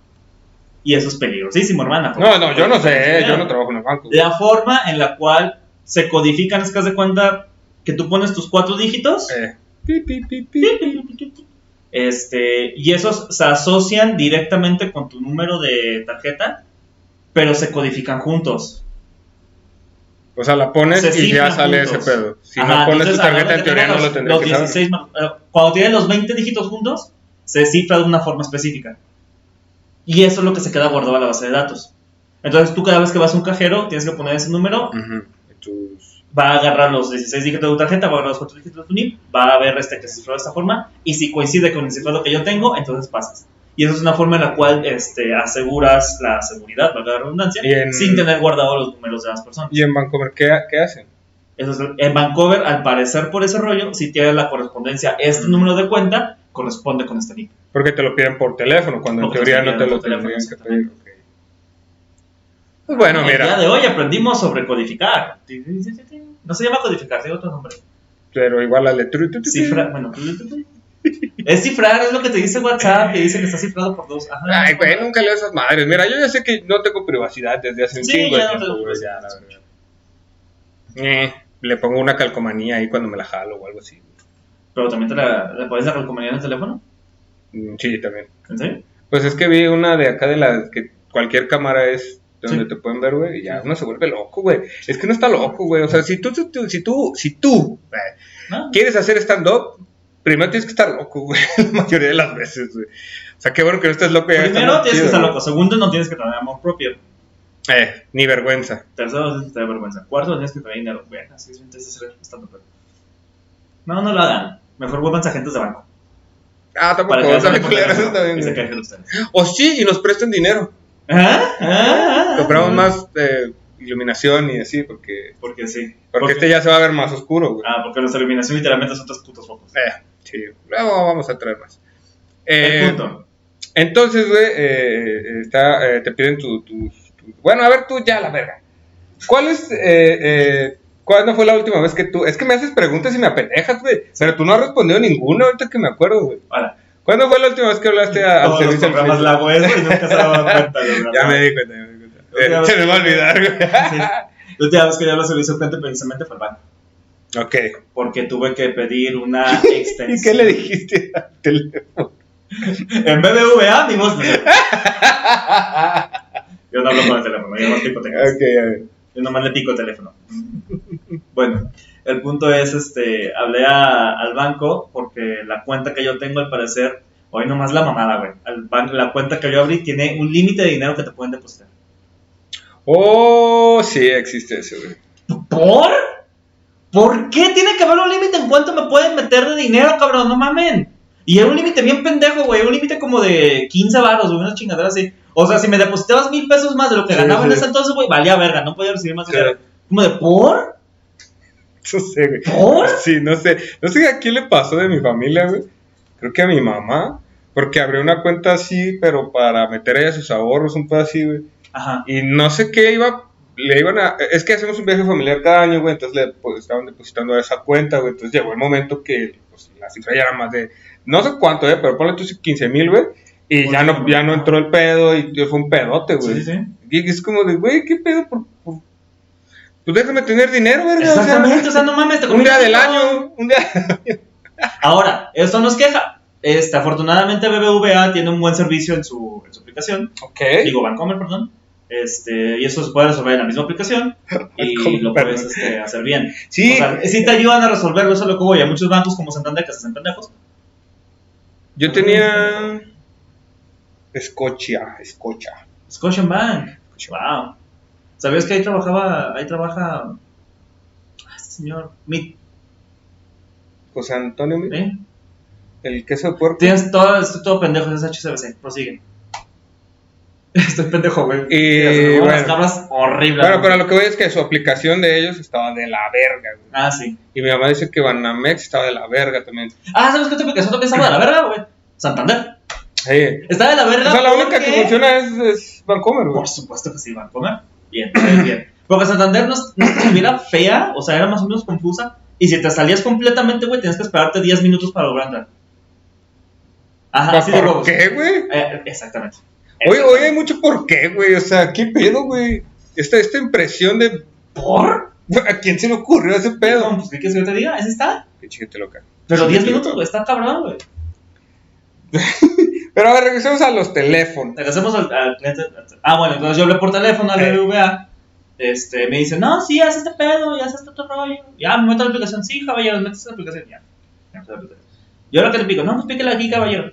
Y eso es peligrosísimo, hermana. No, no, yo no sé, yo no trabajo en el banco. güey. La forma en la cual se codifican, es que haz de cuenta que tú pones tus cuatro dígitos. Eh, pi, pi, pi. Este, y esos se asocian directamente con tu número de tarjeta, pero se codifican juntos. O sea, la pones Se y ya sale juntos. ese pedo. Si Ajá, no pones entonces, tu tarjeta, en teoría no lo tendrías los que saber. 16 ma- eh, Cuando tienes los 20 dígitos juntos, se cifra de una forma específica. Y eso es lo que se queda guardado a la base de datos. Entonces tú cada vez que vas a un cajero, tienes que poner ese número, Ujú. Y tus- va a agarrar los 16 dígitos de tu tarjeta, va a agarrar los 4 dígitos de tu NIP, va a ver este que se cifró de esta forma, y si coincide con el cifrado que yo tengo, entonces pasas. Y eso es una forma en la cual este, aseguras la seguridad, valga la redundancia, en- sin tener guardados los números de las personas. ¿Y en Vancouver qué, qué hacen? Eso es- en Vancouver, al parecer por ese rollo, si tiene la correspondencia, este número de cuenta corresponde con este NIP. Porque te lo piden por teléfono, cuando en teoría te no te lo tendrían que pedir. ok. Pues bueno, El día mira, de hoy aprendimos sobre codificar. No se llama codificar, tiene otro nombre. pero igual la letra. Cifra, bueno. Es cifrar, es lo que te dice WhatsApp, que dice que está cifrado por dos. Ajá. Ay, güey, nunca leo esas madres. Mira, yo ya sé que no tengo privacidad desde hace un Sí, chingo de ya no tiempo, tengo güey, ya, la verdad. Eh, le pongo una calcomanía ahí cuando me la jalo o algo así. Pero también te la, ¿le pones la calcomanía en el teléfono. Mm, Sí, también. ¿En serio? Pues es que vi una de acá de la que cualquier cámara es de donde Sí. te pueden ver, güey, y ya uno se vuelve loco, güey. Es que uno está loco, güey. O sea, si tú, si tú, si tú, si tú eh, ¿No? quieres hacer stand-up, primero tienes que estar loco, güey, *laughs* la mayoría de las veces, güey. O sea, qué bueno que no estés loco. Primero tienes que estar güey. loco. Segundo, no tienes que tener amor propio. Eh, ni vergüenza. Tercero, tienes que tener vergüenza. Cuarto, tienes que tener dinero. Bueno, así es ser estando pero. No, no lo hagan. Mejor vuelvan agentes de banco. Ah, tampoco, que o sea, no se güey. ustedes. O sí, y nos prestan dinero. ¿Ah? ¿Ah? Compramos más eh, iluminación y así, porque, Porque sí. porque este ya se va a ver más oscuro, güey. Ah, porque nuestra iluminación literalmente son tres putos focos. Eh, sí, luego vamos a traer más. Eh, El punto. Entonces, güey, eh, está, eh, te piden tu, tu- tu- Bueno, a ver tú ya, la verga. ¿Cuál es... Eh, eh, ¿Cuándo fue la última vez que tú... Es que me haces preguntas y me apendejas, güey. Pero tú no has respondido ninguna ahorita que me acuerdo, güey. Ahora, ¿Cuándo fue la última vez que hablaste a- al todos los servicio al programas cliente? la eso y nunca se daba cuenta. *laughs* Ya me di cuenta, ya me di cuenta. Eh, se me va a olvidar, güey. La última vez que yo hablo servicio al cliente precisamente fue al banco. Ok. Porque tuve que pedir una extensión. *laughs* ¿Y qué le dijiste al teléfono? En BBVA, no. *laughs* Yo no hablo con el teléfono, yo no pico teclas. Ok, a ver. Yo nomás le pico el teléfono. Bueno, el punto es, este, hablé a- al banco porque la cuenta que yo tengo, al parecer, hoy nomás la mamada, güey. Al ban- La cuenta que yo abrí tiene un límite de dinero que te pueden depositar. Oh, sí, existe eso, güey. ¿Por? ¿Por qué tiene que haber un límite en cuánto me pueden meter de dinero, cabrón? No mamen. Y era un límite bien pendejo, güey. Un límite como de 15 baros, güey. Una chingadera así. O sea, si me depositabas mil pesos más de lo que Sí, ganaba en ese entonces, güey, valía verga. No podía recibir más dinero. Como de, ¿por? *laughs* No sé, güey. ¿Por? Sí, no sé. No sé a quién le pasó de mi familia, güey. Creo que a mi mamá. Porque abrió una cuenta así, pero para meter ella sus ahorros, un pedo así, güey. Ajá. Y no sé qué iba. Le iban a. Es que hacemos un viaje familiar cada año, güey. Entonces le pues, estaban depositando a esa cuenta, güey. Entonces llegó el momento que pues, la cifra ya era más de. No sé cuánto, eh, pero ponle tú 15 mil, güey. Y ya no, ya no entró el pedo y fue un pedote, güey. Sí, sí. Y es como de, güey, ¿qué pedo? Por, por- Pues déjame tener dinero, verga. Exactamente, o sea, no mames. Te un día del año, un *laughs* día. Ahora, eso no es queja. Este, afortunadamente BBVA tiene un buen servicio en su, en su aplicación. Ok. Digo, Bancomer, perdón. Este, y eso se puede resolver en la misma aplicación y lo puedes este, hacer bien. Sí. O sea, sí te ayudan a resolverlo, eso es lo que voy. Hay muchos bancos como Santander que se hacen pendejos. Yo tenía. Escocia, Escocha. Scotiabank. Wow. ¿Sabías que ahí trabajaba, ahí trabaja ah, este señor, Mit, José Antonio, ¿eh? el queso de puerco. Tienes todo, estoy todo pendejo, es HCBC, prosigue. *laughs* Estoy pendejo, güey. Y, las bueno. cabras horribles. Bueno, pero lo que voy es que su aplicación de ellos estaba de la verga, güey. Ah, sí. Y mi mamá dice que Banamex estaba de la verga también. Ah, ¿sabes qué otra aplicación también estaba de la verga, güey? Santander. Sí. Está de la verga. O sea, la única que funciona es, es Vancomer, güey. Por supuesto que sí, van a comer. Bien, bien, bien. Porque Santander no, no estuviera fea, o sea, era más o menos confusa. Y si te salías completamente, güey, tienes que esperarte 10 minutos para lograr entrar. Ajá, así de ¿Por qué, güey? Eh, exactamente. Oye, oye, hay mucho por qué, güey. O sea, ¿qué pedo, güey? Esta, esta impresión de. ¿Por? ¿A quién se le ocurrió ese No, pedo? pues, ¿qué quieres que yo te diga? Ese está. Qué chiquete loca. Pero 10 Chiquete minutos, güey, está cabrón, güey. *laughs* Pero a ver, regresemos a los teléfonos. Regresemos al, al cliente. Ah, bueno, entonces yo hablé por teléfono al. BBVA. Este, me dice, no, sí, haz este pedo, ya haz este otro rollo. Ya, me meto a la aplicación. Sí, caballero, metes a la aplicación. Ya, la. Yo ahora que le pico, no, pues píquele aquí, caballero.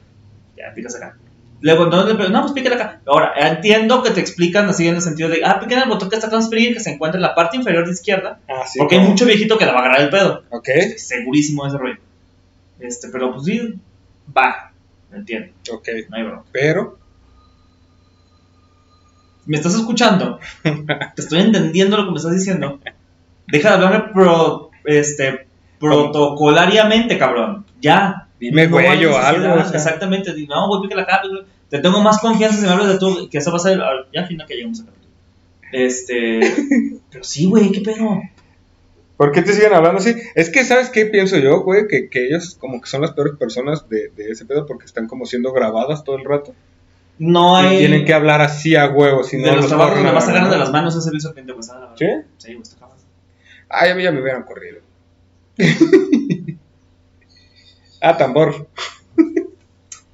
Ya, picas acá. Luego, ¿dónde le pico? No, pues píquele acá. Ahora, entiendo que te explican así en el sentido de, ah, piquen el botón que está transferir, que se encuentra en la parte inferior de izquierda. Ah, sí. porque hay mucho viejito que le va a agarrar el pedo. Ok, Estoy segurísimo de ese rollo. Este, pero pues sí, va. Entiendo, ok. no hay bronca. Pero. ¿Me estás escuchando? Te estoy entendiendo lo que me estás diciendo. Deja de hablarme pro, este, protocolariamente, cabrón. Ya. Dime, No hay güey, o necesidad. algo. o sea. Exactamente. No, güey, acá. pícale. Te tengo más confianza si me hablas de tú, que eso va a ser. Ya al final que llegamos a capítulo. Este. *laughs* Pero sí, güey, qué pedo. ¿Por qué te siguen hablando así? Es que, ¿sabes qué pienso yo, güey? Que, que ellos como que son las peores personas de, de ese pedo porque están como siendo grabadas todo el rato. No hay. Y tienen que hablar así a huevo, si de no los trabajos corren donde a más la agarran de las manos ese cliente, pues. ah, ¿Sí? Sí, güey, está cabrón. Ay, a mí ya me hubieran corrido. *laughs* ah, tambor.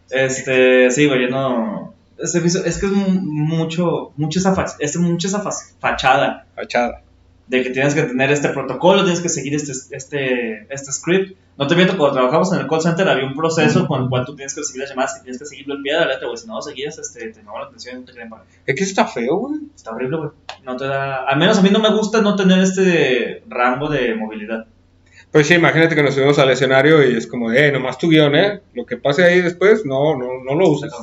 Este, sí, güey, yo no. hizo- es que es mu- mucho, mucho esa, fa- es mucho esa fa- fachada Fachada. De que tienes que tener este protocolo, tienes que seguir este, este, este script. No te miento, cuando trabajamos en el call center había un proceso con el cual tú tienes que recibir las llamadas, que tienes que seguirlo al pie de la letra, güey. Si no lo seguías, este, te llaman la atención y no te querían pagar. Es que eso está feo, güey. Está horrible, güey. No te da... Al menos a mí no me gusta no tener este rango de movilidad. Pues sí, imagínate que nos subimos al escenario y es como, eh, nomás tu guion, ¿eh? Lo que pase ahí después, no, no, no lo uses.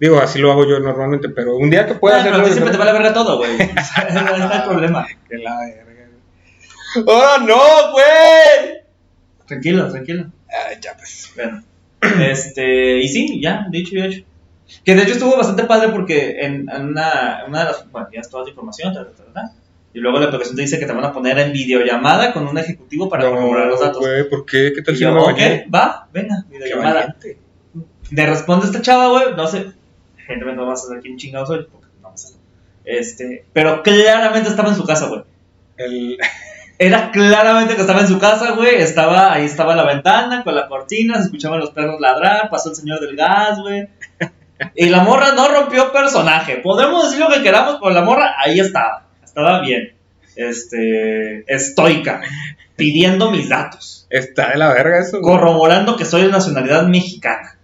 Digo, así lo hago yo normalmente, pero un día que pueda pero hacerlo... ti siempre te vale verga todo, güey. *laughs* Ese es el *laughs* problema. Que la verga, güey. ¡Oh, no, güey! Tranquilo, tranquilo. Ya pues. Bueno, *clears throat* este, y sí, ya, dicho y hecho. Que de hecho estuvo bastante padre porque en, en una, una de las. Bueno, ya es toda la información, ta, ta, ta, y luego la aplicación te dice que te van a poner en videollamada con un ejecutivo para no, corroborar los datos. güey, ¿por qué? ¿Qué tal si no me ok, va, venga, videollamada. Le responde esta chava, güey, no sé. No vas a saber quién chingado soy, porque no. Este, pero claramente estaba en su casa, güey. El... *laughs* Era claramente que estaba en su casa, güey. Estaba, ahí estaba la ventana con la cortina, se escuchaban los perros ladrar, pasó el señor del gas, güey. Y la morra no rompió personaje. Podemos decir lo que queramos, pero la morra ahí estaba. Estaba bien. Este, estoica. Pidiendo mis datos. Está de la verga eso. güey. Corroborando que soy de nacionalidad mexicana.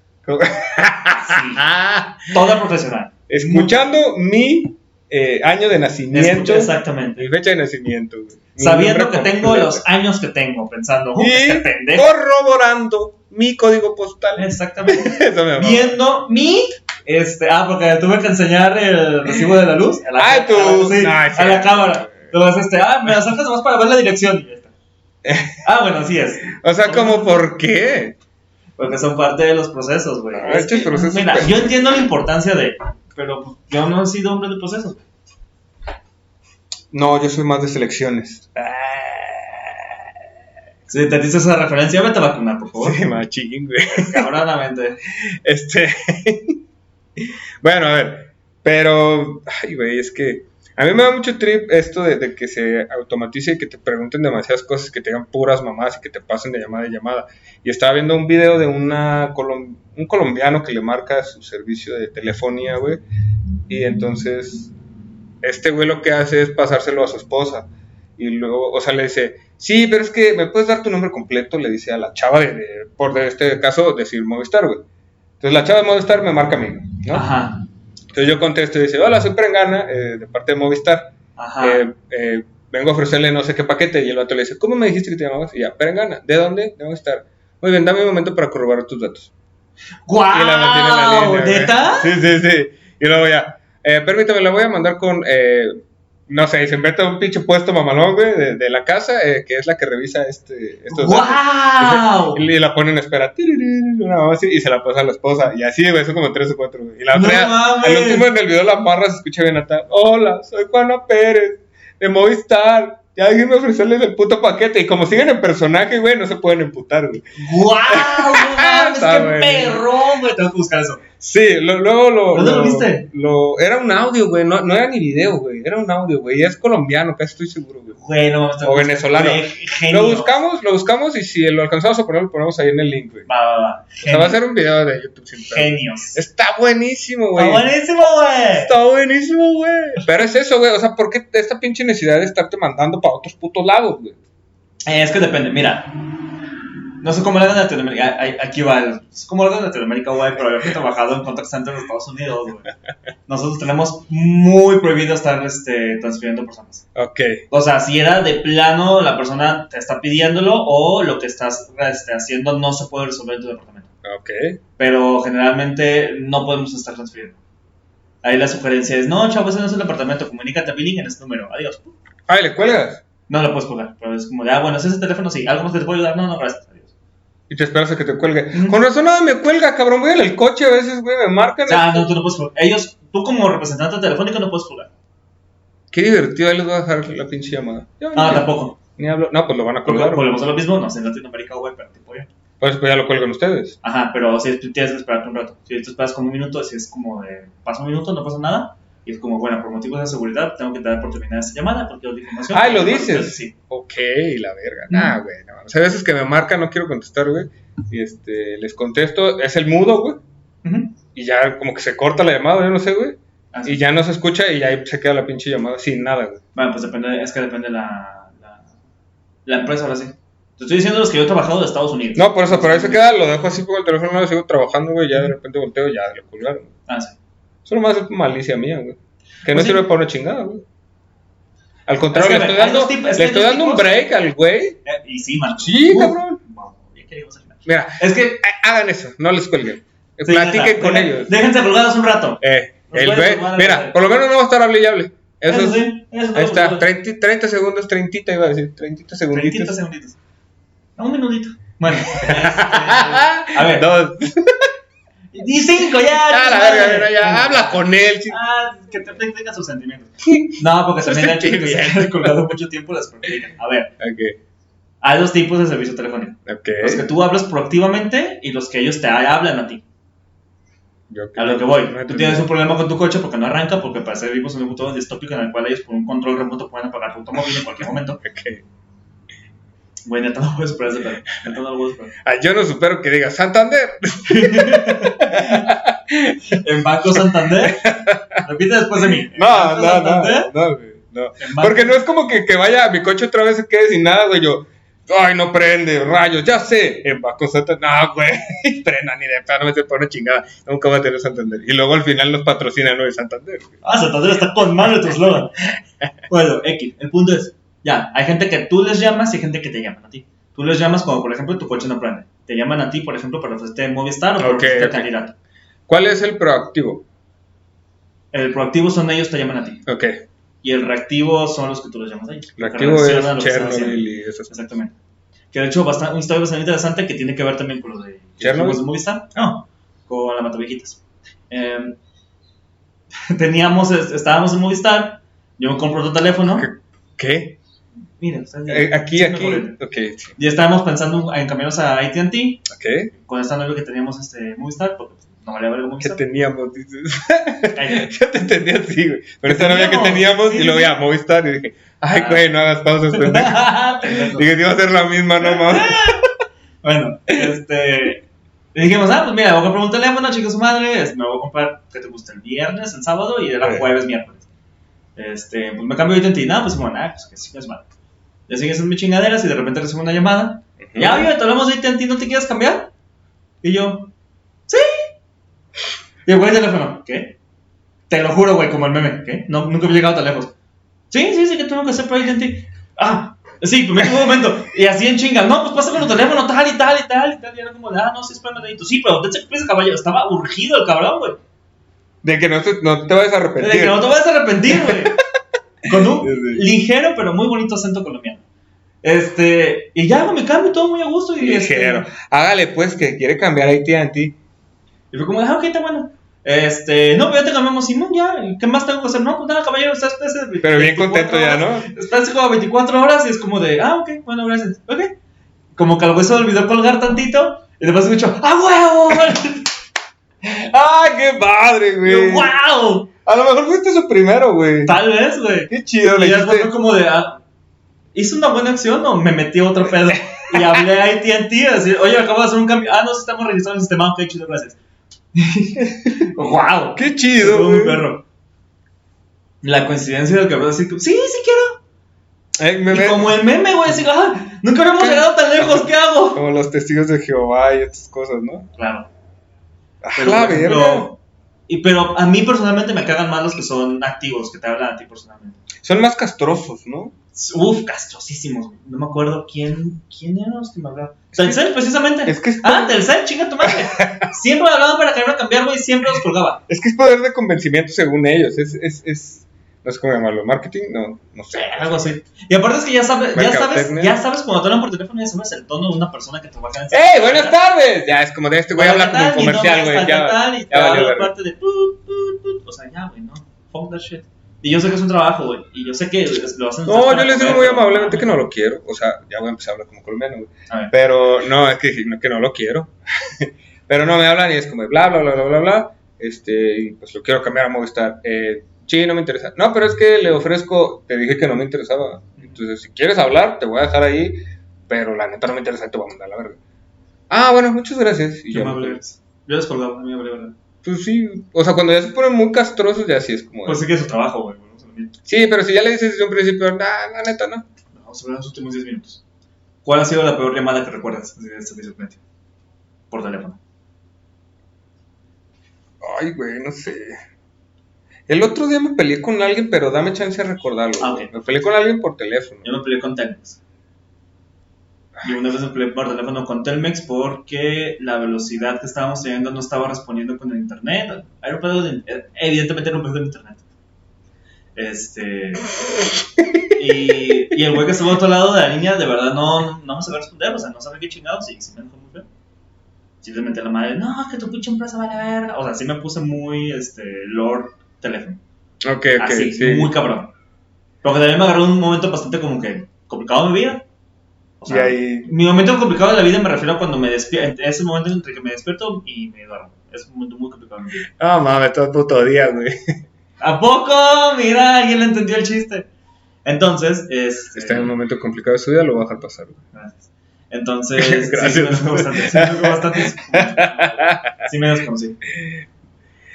Ah, Toda profesional. Escuchando mi eh, año de nacimiento. Exactamente. Mi fecha de nacimiento. Sabiendo que tengo los años que tengo, pensando, "Uh, Y este pendejo. corroborando mi código postal. Exactamente. *laughs* Viendo mi este ah porque tuve que enseñar el recibo de la luz a la, Ah, tú. a la- sí, a sí. la cámara entonces este ah me la sacas nomás para ver la dirección *laughs* ah bueno así es O sea, como, ¿por qué? Porque son parte de los procesos güey Ah, Es estos que, procesos, mira yo entiendo la importancia de pero yo no he sido hombre de procesos. No, yo soy más de selecciones. si te dices esa referencia vete a vacunar por favor Sí, machín, güey. cabronamente Este. *laughs* bueno, a ver. Pero. Ay, güey, es que. A mí me da mucho trip esto de, que se automatice y que te pregunten demasiadas cosas, que te digan puras mamás y que te pasen de llamada en llamada. Y estaba viendo un video de una un colombiano que le marca su servicio de telefonía, güey. Y entonces, este güey lo que hace es pasárselo a su esposa. Y luego, o sea, le dice, sí, pero es que me puedes dar tu nombre completo, le dice a la chava de, por este caso, decir Movistar, güey. Entonces la chava de Movistar me marca a mí, ¿no? ajá Entonces yo contesto y dice, hola, soy Prengana, eh, de parte de Movistar. ajá Eh, eh, vengo a ofrecerle no sé qué paquete. Y el vato le dice, ¿cómo me dijiste que te llamabas? Y ya, Prengana, ¿de dónde? De Movistar. Muy bien, dame un momento para corroborar tus datos. ¡Guau! Y la mantiene en la línea. ¿Neta? Sí, sí, sí. Y luego ya, eh, permítame, la voy a mandar con, eh, no sé, se inventa un pinche puesto mamalón, güey, de, de la casa, eh, que es la que revisa este, estos datos. ¡Guau! Y la pone en espera. una así, Y se la pasa a la esposa. Y así, güey, son como tres o cuatro, güey. Y la otra, al último en el video la marra se escucha bien atrás. Hola, soy Juana Pérez, de Movistar. Ya déjenme ofrecerles el puto paquete. Y como siguen en personaje, güey, no se pueden emputar, güey. ¡Guau! *laughs* Está ¡Qué perrón, güey! Tengo que buscar eso. Sí, lo- luego lo. ¿Dónde lo viste? lo- era un audio, güey. No, no era ni video, güey. Era un audio, güey. Y es colombiano, casi estoy seguro, güey. Güey, no mames. tengo O venezolano. Genio. Lo buscamos, lo buscamos. Y si lo alcanzamos a poner, lo ponemos ahí en el link, güey. Va, va, va. O sea, va a ser un video de YouTube sin. Genios. Está buenísimo, güey. Está buenísimo, güey. Está buenísimo, güey. Pero es eso, güey. O sea, ¿por qué esta pinche necesidad de estarte mandando para otros putos lados, güey? Eh, es que depende, mira. No sé cómo hagan en Latinoamérica. Ahí- Aquí va. el- cómo lo hagan en Latinoamérica, güey, pero yo que he trabajado en contact center de Estados Unidos, güey. Nosotros tenemos muy prohibido estar este, transfiriendo personas. Ok. O sea, si era de plano, la persona te está pidiéndolo o lo que estás este, haciendo no se puede resolver en tu departamento. Ok. Pero generalmente no podemos estar transfiriendo. Ahí la sugerencia es, no, chavos, ese no es el departamento, comunícate a Billing en este número, adiós. Ay, ¿le cuelgas? No lo puedes colgar, pero es como de, ah, bueno, ¿es ese teléfono? Sí, ¿algo más que te puedo ayudar? No, no, gracias, adiós. Y te esperas a que te cuelgue. Con razón nada me cuelga, cabrón. Voy en el coche a veces, güey, me marcan. No, tú no puedes colgar. Ellos, tú como representante telefónico no puedes colgar. Qué divertido, ahí les voy a dejar la pinche llamada. Ya, Ah, ni- tampoco. Ni hablo. No, pues lo van a colgar. volvemos a lo mismo, no sé, en Latinoamérica, güey, pero ya. Pues, pues ya lo cuelgan ustedes. Ajá, pero si tienes que esperarte un rato. Si tú esperas como un minuto, si es como de, pasa un minuto, no pasa nada. Y es como, bueno, por motivos de seguridad, tengo que dar por terminada esta llamada porque la información. Ah, ¿lo dices? Sí. Ok, la verga. Nah, güey. No. O sea, a veces que me marcan, no quiero contestar, güey. Y este, les contesto. Es el mudo, güey. Y ya como que se corta la llamada, yo no sé, güey. Ah, sí. Y ya no se escucha y ahí se queda la pinche llamada sin nada, güey. Bueno, pues depende, es que depende la, la, la empresa ahora sí. Te estoy diciendo los que yo he trabajado de Estados Unidos. No, por eso, pero ahí se queda, lo dejo así por el teléfono, no, sigo trabajando, güey, ya de repente volteo y ya lo colgaron. Ah, sí. Eso nomás es malicia mía, güey. Que no Pues sí. sirve para una chingada, güey. Al contrario, Es que, le estoy dando, tipos- es le estoy dando un break al güey. Eh, y sí, man. Sí, Uf, cabrón. wow, ya queríamos al final. Mira, Es que. ha- hagan eso, no les cuelguen. sí, Platiquen con dejen- ellos. Déjense colgados un rato. Eh, el güey, mira, por lo menos no va a estar hable y hable. Eso, es- sí, eso ahí está, todo. 30, 30 segundos, 30 iba a decir, 30 segunditos. 30 segunditos. A un minutito. Bueno. *laughs* este, a ver. Dos. Y cinco, ya. Ya, la madre. verga, mira, ya, habla con él. sí. Ah, que te tenga sus sentimientos. *laughs* No, porque también el hecho que se haya colgado mucho tiempo las perjudica. A ver, Ok, hay dos tipos de servicio telefónico. ok. Los que tú hablas proactivamente y los que ellos te hablan a ti. Yo- A lo que voy. no Tú entendí. tienes un problema con tu coche porque no arranca, porque parece que vivimos en un futuro distópico en el cual ellos por un control remoto pueden apagar tu automóvil en cualquier momento. Ok. Güey, neta *laughs* no puedo superar ese pedo. Neta no lo puedo superar. Ah, yo no supero que diga Santander. *laughs* En Banco Santander. Repite después de mí. En No, no, Santander, no, no, güey, no. Porque no es como que, que vaya mi coche otra vez se quede sin nada, güey. Yo, ay, no prende, rayos, ya sé. En Banco Santander, no, güey, *laughs* frena ni de plano, me se pone chingada. Nunca va a tener Santander. Y luego al final nos patrocinan, ¿no? De Santander. güey. Ah, Santander está con madre tu eslogan. Bueno, X. El punto es, ya, hay gente que tú les llamas y hay gente que te llaman a ti. Tú les llamas como, por ejemplo, tu coche no prende. Te llaman a ti, por ejemplo, para ofrecerte Movistar o para ofrecerte ok. candidato. ¿Cuál es el proactivo? El proactivo son ellos, te llaman a ti. Ok, Y el reactivo son los que tú les llamas a ellos. el Lo que activo reacciona a lo es. Chernobyl y esas. Exactamente. Que de hecho, bastante, una historia bastante interesante que tiene que ver también con lo de de Movistar. No, con la Matavijitas. Eh, *laughs* teníamos, es- estábamos en Movistar. Yo me compro otro teléfono. ¿Qué? Miren, ustedes Eh, aquí, aquí. acordé. Ok, sí. Ya estábamos pensando en cambiarnos a AT&T Ok. con esta novia que teníamos este Movistar, porque pues, no valía ¿Qué Movistar. teníamos? Dices. Yo *laughs* te entendí así, güey. Pero esta novia que teníamos, sí, y luego ya Movistar y dije, ay, güey, no hagas pausas, *laughs* pendejo. Dije, iba a ser la misma, no *laughs* mames. Bueno, este. Le dijimos, ah, pues mira, voy a comprar un teléfono, chica su madre. Me voy a comprar, ¿qué te gusta? El viernes, el sábado y era jueves, miércoles. Este, pues me cambio de. No, pues bueno, ah, pues que sí, es Ya siguen esas mis chingaderas y de repente recibo una llamada. Ya, oye, te hablamos de AT&T, ¿no te quieres cambiar? Y yo, sí. Y el güey el teléfono, ¿qué? Te lo juro, güey, como el meme, ¿qué? No, nunca había llegado tan lejos. Sí, sí, sí, que tengo que hacer por AT&T. Ah, sí, permíteme un momento. Y así en chinga, no, pues pásame tu teléfono, tal y tal y tal y tal. Y era como, de, ah, no, sí, espérame, dedito. Sí, pero dense prisa, caballero. Estaba urgido el cabrón, güey. De que no te, no te vayas a De arrepentir. que no te vas a arrepentir, güey. Con un ligero pero muy bonito acento colombiano. Este, y ya hago mi cambio, todo muy a gusto. Y este, Ligero. Hágale, pues, que quiere cambiar AT&T. Y fue como, ah, ok, está bueno. Este, no, pero ya te cambiamos, Simón, ya. ¿y ¿Qué más tengo que hacer? No, pues nada, caballero, está especie de. Pero bien 24 contento ya. ¿no? Espérate como 24 horas y es como de, ah, ok, bueno, gracias. Ok. Como que al se olvidó colgar tantito y después escucho, ¡ah, huevo! *laughs* ¡Ah, qué padre, güey! ¡Wow! A lo mejor fuiste su primero, güey. Tal vez, güey. Qué chido, le Y ya después fue como de, ah, ¿hice una buena acción o me metí a otro pedo? Y hablé a AT&T a decir, oye, acabo de hacer un cambio. Ah, no, estamos registrados en el sistema. Ok, chido, gracias. *laughs* ¡Wow! Qué chido, un perro. La coincidencia del cabrón así, como, sí, sí quiero. Eh, Y como el meme, güey, así, ah, nunca habíamos llegado tan lejos, ¿qué hago? Como los testigos de Jehová y estas cosas, ¿no? Claro. ¡A Pero, la verga! Y, pero a mí personalmente me cagan más los que son activos, que te hablan a ti personalmente. Son más castrosos, ¿no? Uf, castrosísimos. No me acuerdo quién, quién eran los que me hablaban. Telcel, precisamente. Es que es, Ah, Telcel, chinga tu madre. Siempre me hablaban para quererme cambiar, güey, siempre los colgaba. *laughs* es que es poder de convencimiento según ellos. Es, es, es, no sé cómo llamarlo, marketing, no, no sé. Algo así. Y aparte es que ya sabes, ya sabes, ya sabes cuando te hablan por teléfono, ya sabes el tono de una persona que trabaja en ¡Ey, buenas tardes! Ya es como de este güey habla ¿qué como? Mi comercial, güey. es Ya, tal, y te parte de. O sea, ya, güey, no. Fuck that shit. Y yo sé que es un trabajo, güey. Y yo sé que lo hacen. No, yo les digo muy amablemente que no lo quiero. O sea, ya voy a empezar a hablar como colombiano, güey. Pero no, es que, no- que no lo quiero. *laughs* Pero no me hablan y es como bla, bla, bla, bla, bla, bla. Este, pues lo quiero cambiar a Movistar. Eh, sí, no me interesa. No, pero es que le ofrezco, te dije que no me interesaba. Entonces, si quieres hablar, te voy a dejar ahí. Pero la neta no me interesa, te voy a mandar a la verga. Ah, bueno, muchas gracias. Y Qué amable eres. Yo descolgaba, a mí me vale verdad. Pues sí, o sea, cuando ya se ponen muy castrosos, ya sí es como. Pues sí que es su trabajo, güey. mismo. Sí, pero si ya le dices desde un principio, nah, la neta no. Vamos a ver los últimos 10 minutos. ¿Cuál ha sido la peor llamada que recuerdas de este cliente? Por teléfono. Ay, güey, no sé. El otro día me peleé con alguien, pero dame chance de recordarlo. Ah. Me peleé con alguien por teléfono. Yo me peleé con Telmex. Y una vez me peleé por teléfono con Telmex porque la velocidad que estábamos teniendo no estaba respondiendo con el internet. Era un evidentemente era un pedo de internet. Este. Y, y el güey que estuvo a otro lado de la línea, de verdad no, no me sabía responder, o sea, no sabía qué chingados, y sí me dejó muy feo. A la madre, no, que tu pinche empresa vale verga. O sea, sí me puse muy, este, Lord teléfono. Ok, ok, Así, sí. muy cabrón. Porque también me agarró un momento bastante como que complicado en mi vida. O y sea, ahí. mi momento complicado de la vida me refiero a cuando me despierto, ese momento entre que me despierto y me duermo. Es un momento muy complicado en mi vida. Ah, mames, todo puto día, güey. ¿A poco? Mira, alguien le entendió el chiste. Entonces, este... Está en un momento complicado de su vida, lo voy a dejar pasar. güey. Gracias. Entonces, *laughs* Gracias. sí, me bastante. Sí, me bastante. Sí, me desconocí. *laughs*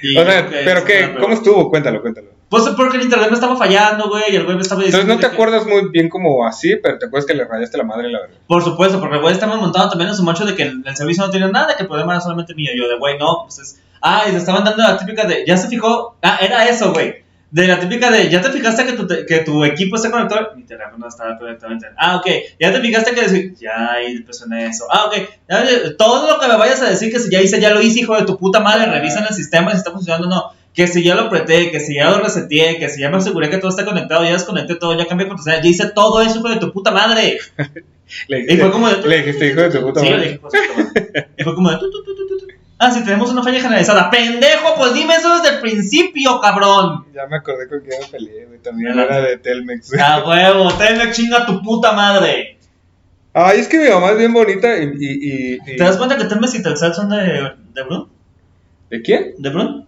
Y o sea, que pero qué. ¿cómo estuvo? Cuéntalo, cuéntalo. Pues porque el internet me estaba fallando, güey, y el güey me estaba diciendo. Entonces no te que- acuerdas muy bien como así, pero te acuerdas que le rayaste la madre y la verdad. Por supuesto, porque el güey estaba montado también en su macho de que el, el servicio no tiene nada, que el problema era solamente mío. Yo de, güey, no, pues es... Ah, y le estaban dando la típica de, ya se fijó, ah, era eso, güey. De la típica de, ya te fijaste que tu, que tu equipo está conectado. Mi teléfono estaba correctamente. Ah, ok. Ya te fijaste que ya, y presioné eso. Ah, ok. Ya, todo lo que me vayas a decir que si ya hice, ya lo hice, hijo de tu puta madre. Revisa en el sistema si está funcionando o no. Que si ya lo apreté, que si ya lo reseteé, que si ya me aseguré que todo está conectado, ya desconecté todo, ya cambié contraseña, ya hice todo eso, hijo de tu puta madre. *laughs* Le Y dijiste, fue como de, le dijiste, hijo de tu puta Sí, yo le madre. dije, pues. Y fue como de, tu, tu, tu, tu. Ah, sí, tenemos una falla generalizada. ¡Pendejo! Pues dime eso desde el principio, cabrón. Ya me acordé con quién me peleé, güey. También era de Telmex. A huevo, tenme chinga tu puta madre. Ay, es que mi mamá es bien bonita y. y, y- y- ¿Te das cuenta que Telmes y Telcel son de, de Brun? ¿De quién? ¿De Brun?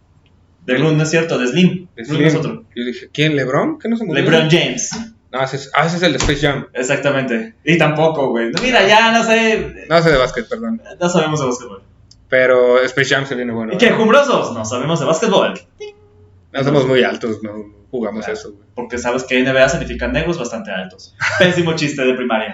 De Brun, no es cierto, de Slim. De Brun Slim. es otro. Yo dije, ¿quién? ¿Lebron? ¿Qué no se murió? LeBron James. No, ese es, ah, ese es el de Space Jam. Exactamente. Y tampoco, güey. No, Mira, ya no sé. No sé de básquet, perdón. No sabemos de básquetbol. Pero Space Jam se viene bueno. ¿Y qué, ¿eh? jumbrosos? No sabemos de básquetbol. No somos muy altos, no jugamos Claro. eso, güey. Porque sabes que NBA significan negros bastante altos. Pésimo chiste de primaria.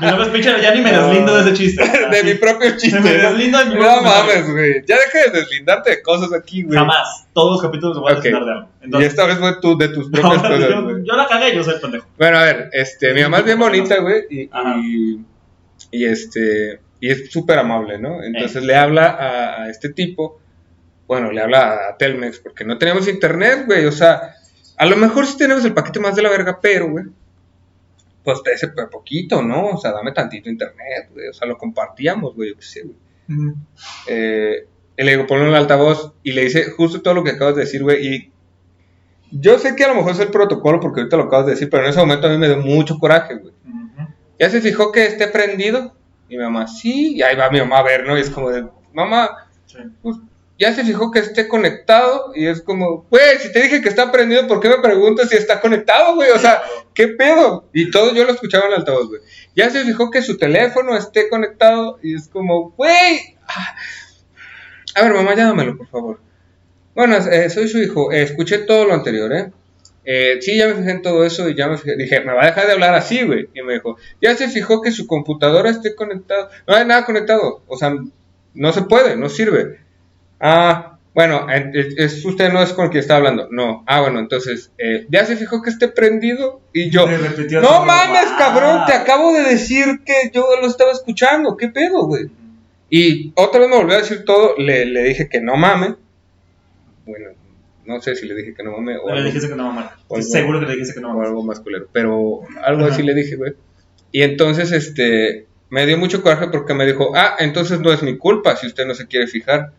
Mi nombre es *laughs* Pitcher, ya ni me deslindo de ese chiste. *laughs* de mi propio chiste. Me ¿no? deslindo de mi No propio comentario. mames, güey. Ya deja de deslindarte de cosas aquí, güey. Jamás. Todos los capítulos me voy a Ok. deslindar de algo. Y Entonces, esta vez fue tú, de tus no, *laughs* propias cosas, yo, güey. yo la cagué, yo soy el pendejo. Bueno, a ver, este, mi mamá es bien bonita, güey, y, Ajá. y, y, este, y es súper amable, ¿no? Eh. Entonces le habla a, a este tipo, bueno, le habla a Telmex, porque no tenemos internet, güey, o sea, a lo mejor sí tenemos el paquete más de la verga, pero, güey, pues de ese poquito, ¿no? O sea, dame tantito internet, güey, o sea, lo compartíamos, güey, yo qué sé, güey. Eh, y le digo, ponlo en el altavoz y le dice justo todo lo que acabas de decir, güey. Y yo sé que a lo mejor es el protocolo porque ahorita lo acabas de decir, pero en ese momento a mí me dio mucho coraje, güey. ¿Ya se fijó que esté prendido? Y mi mamá, sí. Y ahí va mi mamá a ver, ¿no? Y es como de, mamá, Sí. pues, ya se fijó que esté conectado. Y es como, güey, si te dije que está prendido, ¿por qué me preguntas si está conectado, güey? O sea, ¿qué pedo? Y todo yo lo escuchaba en el altavoz, güey. Ya se fijó que su teléfono esté conectado. Y es como, güey. ah. A ver, mamá, llámamelo, por favor. Bueno, eh, soy su hijo. Eh, escuché todo lo anterior, ¿eh? Eh, sí, ya me fijé en todo eso y ya me fijé. Dije, me va a dejar de hablar así, güey. Y me dijo, ya se fijó que su computadora esté conectada. No hay nada conectado. O sea, no se puede, no sirve. Ah, bueno, es, usted no es con quien está hablando. No. Ah, bueno, entonces, eh, ya se fijó que esté prendido. Y yo, no mames, cabrón, te acabo de decir que yo lo estaba escuchando. ¿Qué pedo, güey? Y otra vez me volvió a decir todo, le, le dije que no mame. Bueno, no sé si le dije que no mame o, Le algo, dijiste que no o algo- Seguro que le dijiste que no o mamá. algo más culero, pero algo Ajá. así le dije, güey. Y entonces, este, me dio mucho coraje porque me dijo, ah, entonces no es mi culpa si usted no se quiere fijar.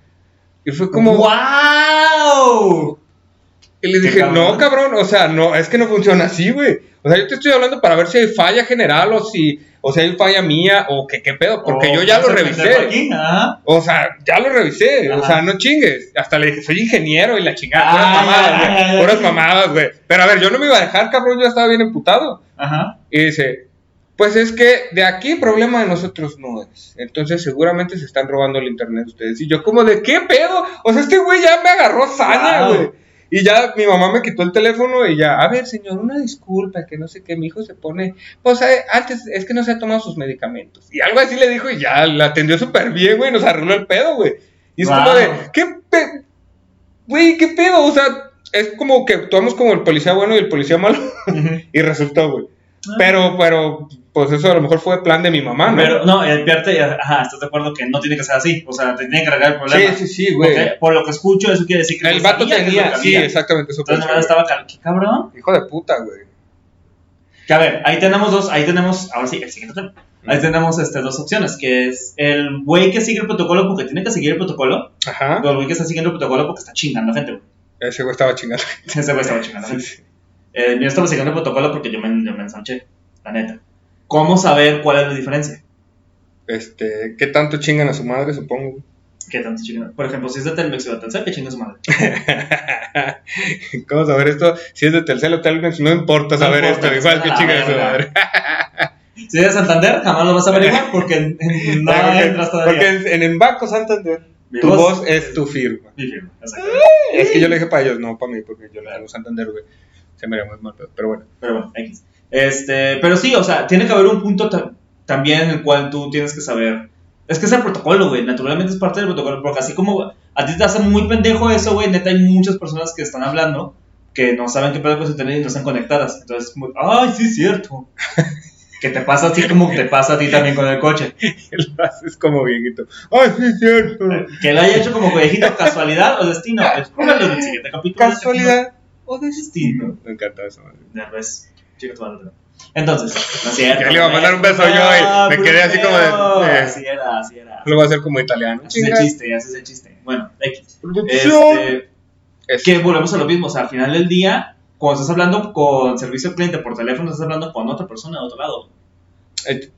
Y fue como, ¡Wow! y le dije, cabrón. no, cabrón, o sea, no, es que no funciona así, güey. O sea, yo te estoy hablando para ver si hay falla general o si, o si hay falla mía o que qué pedo, porque Oh, yo ya lo ¿vas a meterlo revisé. aquí? O sea, ya lo revisé. O sea, no chingues. Hasta le dije, soy ingeniero y la chingada. Ah, Puras mamadas, ya, güey. Puras mamadas, güey. Pero a ver, yo no me iba a dejar, cabrón. Yo estaba bien emputado. Ajá. Y dice, Pues es que de aquí problema de nosotros no es. Entonces seguramente se están robando el internet ustedes. Y yo como de qué pedo. O sea, este güey ya me agarró saña, Wow. Y ya mi mamá me quitó el teléfono y ya, a ver, señor, una disculpa, que no sé qué, mi hijo se pone, pues eh, antes es que no se ha tomado sus medicamentos. Y algo así le dijo y ya, la atendió súper bien, güey, nos arregló el pedo, güey. Y es como de, ¿qué pe- Güey, ¿qué pedo? O sea, es como que actuamos como el policía bueno y el policía malo. *laughs* y resultó, güey. Pero, pero, pues eso a lo mejor fue plan de mi mamá, ¿no? Pero, no, el piarte, ajá, estás de acuerdo que no tiene que ser así. O sea, te tiene que arreglar el problema. sí, sí, sí, güey. Porque, por lo que escucho, eso quiere decir que El vato tenía, sí, exactamente, eso Entonces, pensé, estaba, cal- ¿qué cabrón? Hijo de puta, güey. Que a ver, ahí tenemos dos, ahí tenemos, ahora sí, el siguiente tema. Ahí tenemos este, dos opciones, que es el güey que sigue el protocolo porque tiene que seguir el protocolo, Ajá. o el güey que está siguiendo el protocolo porque está chingando gente, güey. Ese güey estaba chingando. Ese güey estaba chingando a gente. Eh, yo estaba siguiendo el protocolo porque yo me, yo me ensanché, la neta. ¿Cómo saber cuál es la diferencia? Este, ¿qué tanto chingan a su madre, supongo? ¿Qué tanto chingan? Por ejemplo, si es de Telmex o de Telcel, que chinga su madre. *laughs* ¿Cómo saber esto? Si es de Telcel o Telmex, no importa No saber importa, esto, igual a que chingan a su madre. Si es de Santander, jamás lo vas a averiguar porque en- en- *laughs* no porque entras todavía. porque en, en el Banco Santander, Mi tu voz voz es tu firma. Mi firma, exacto. Es que yo le dije para ellos, no para mí, porque yo le tengo Santander, güey. Se me haría muy mal, pero- bueno. Pero bueno, X. Este, pero sí, o sea, tiene que haber un punto ta- también en el cual tú tienes que saber. Es que es el protocolo, güey. Naturalmente es parte del protocolo. Porque así como a ti te hace muy pendejo eso, güey, neta hay muchas personas que están hablando que no saben qué pedo con su internet y no están conectadas. Entonces, como, ay, sí es cierto. que te pasa así como te pasa a ti también con el coche. *laughs* Lo haces como viejito. ¡Ay, sí es cierto! Que lo haya hecho como conejito, casualidad o destino. *laughs* Descúbrelo en el siguiente capítulo. ¿Casualidad? O destino. Me encanta eso, madre. Ya ves, chica, tu madre. Entonces, no es cierto. Ya le iba a mandar un beso yo, güey. Me quedé así como de- eh. Así era, así era. Lo voy a hacer como italiano. Así es el chiste, así es el chiste. Bueno, X. Producción. Este, Es- que volvemos a lo mismo, o sea, al final del día, cuando estás hablando con servicio al cliente por teléfono, estás hablando con otra persona de otro lado. eh,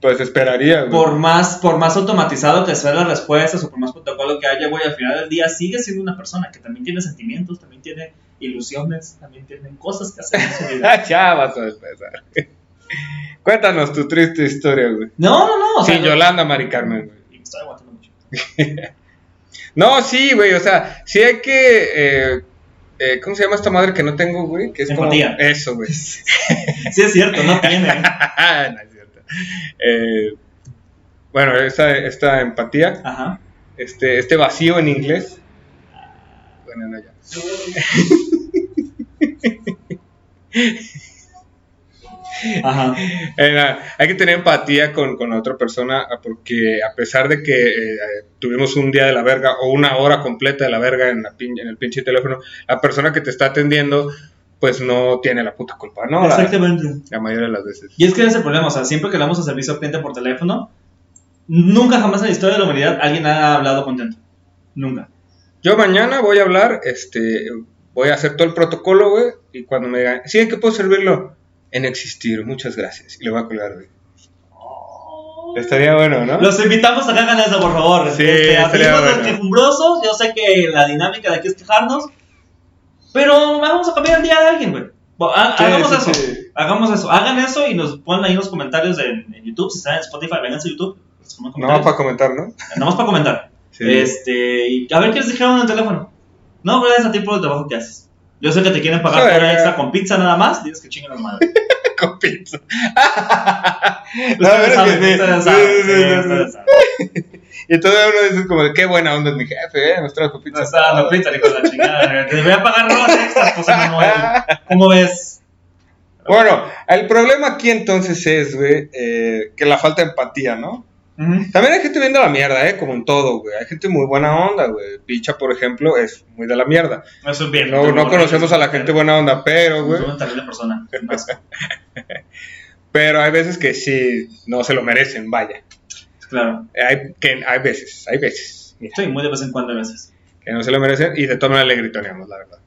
Pues esperaría, güey. Por más, por más automatizado que sean las respuestas o por más protocolo que haya, güey, al final del día sigue siendo una persona que también tiene sentimientos, también tiene ilusiones, también tiene cosas que hacer en su *laughs* vida. Ya vas a empezar. Cuéntanos tu triste historia, güey. No, no, no. O sea, Sí, Yolanda, Mari Carmen, güey. Y me estoy aguantando mucho. *laughs* No, sí, güey, o sea, sí hay que. eh, eh, ¿Cómo se llama esta madre que no tengo, güey? Que es Empatía. como. Eso, güey. *laughs* Sí, es cierto, no tiene. no es cierto. Eh, bueno, esta, esta empatía, Ajá. este, este vacío en inglés. Bueno, no, ya. Ajá. Eh, hay que tener empatía con, con la otra persona ah, porque a pesar de que eh, tuvimos un día de la verga o una hora completa de la verga en, la pin- en el pinche teléfono, la persona que te está atendiendo pues no tiene la puta culpa, ¿no? La, Exactamente. la mayoría de las veces. Y es que ese es el problema, o sea, siempre que hablamos a servicio al cliente por teléfono, nunca jamás en la historia de la humanidad alguien ha hablado contento. Nunca. Yo mañana voy a hablar, este, voy a hacer todo el protocolo, güey, y cuando me digan, sí, ¿en qué puedo servirlo? En existir, muchas gracias. Y le voy a colgar, güey. Estaría bueno, ¿no? Los invitamos a que hagan eso, por favor. Sí, Este, amigos bueno. quejumbrosos, yo sé que la dinámica de aquí es quejarnos, pero vamos a cambiar el día de alguien, güey. Bueno, ha- Sí, hagamos sí, eso. sí. Hagamos eso. Hagan eso y nos ponen ahí los comentarios en, en YouTube. Si están en Spotify, vénganse a YouTube. No, comentarios. para comentar, ¿no? Nada más para comentar. Sí. Este, y a ver qué les dijeron en el teléfono. No, gracias a ti por el trabajo que haces. Yo sé que te quieren pagar hora extra con pizza nada más. Tienes que chingar la madre. *laughs* Con pizza. *laughs* No, pero es que. *laughs* Y todo uno dice como, qué buena onda es mi jefe, ¿eh? Nos trajo No pizza. está dando pizza, de la chingada. Te voy a pagar horas extras, José Manuel. ¿Cómo ves? Bueno, el problema aquí entonces es, güey, eh, que la falta de empatía, ¿no? También hay gente viendo la mierda, ¿eh? Como en todo, güey. Hay gente muy buena onda, güey. Picha, por ejemplo, es muy de la mierda. Eso es bien. No, no conocemos a la gente buena onda, pero, güey. Es una terrible persona. *laughs* Pero hay veces que sí no se lo merecen, vaya. Claro. Hay, que, hay veces, hay veces mira, Sí, muy de vez en cuando a veces. que no se lo merecen y de todas maneras le gritoneamos, la verdad.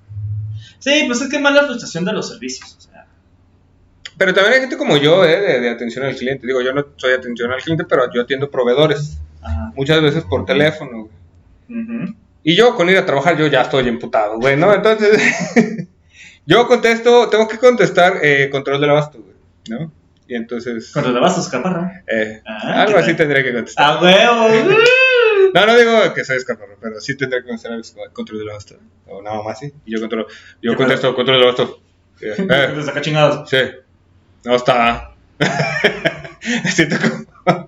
Sí, pues es que es más la frustración de los servicios. O sea, Pero también hay gente como yo, ¿eh? De, de atención al cliente. Digo, yo no soy atención al cliente, pero yo atiendo proveedores. ajá. Muchas veces por teléfono, güey. Ujú. Y yo con ir a trabajar, yo ya estoy emputado, güey, ¿no? Entonces, *laughs* yo contesto, tengo que contestar eh, control del abasto, güey, ¿no? Y entonces. Control de bastos, caparra. eh, Ah, algo ¿qué así tendría que contestar. *laughs* ¡A huevo! No, no digo que soy escaparro, pero sí tendría que contestar control del abasto. O nada más así. Y yo controlo. Yo ¿Qué contesto control del abasto. *laughs* Eh, eh, Te saca chingados. sí. No está. *laughs* Siento como- *laughs*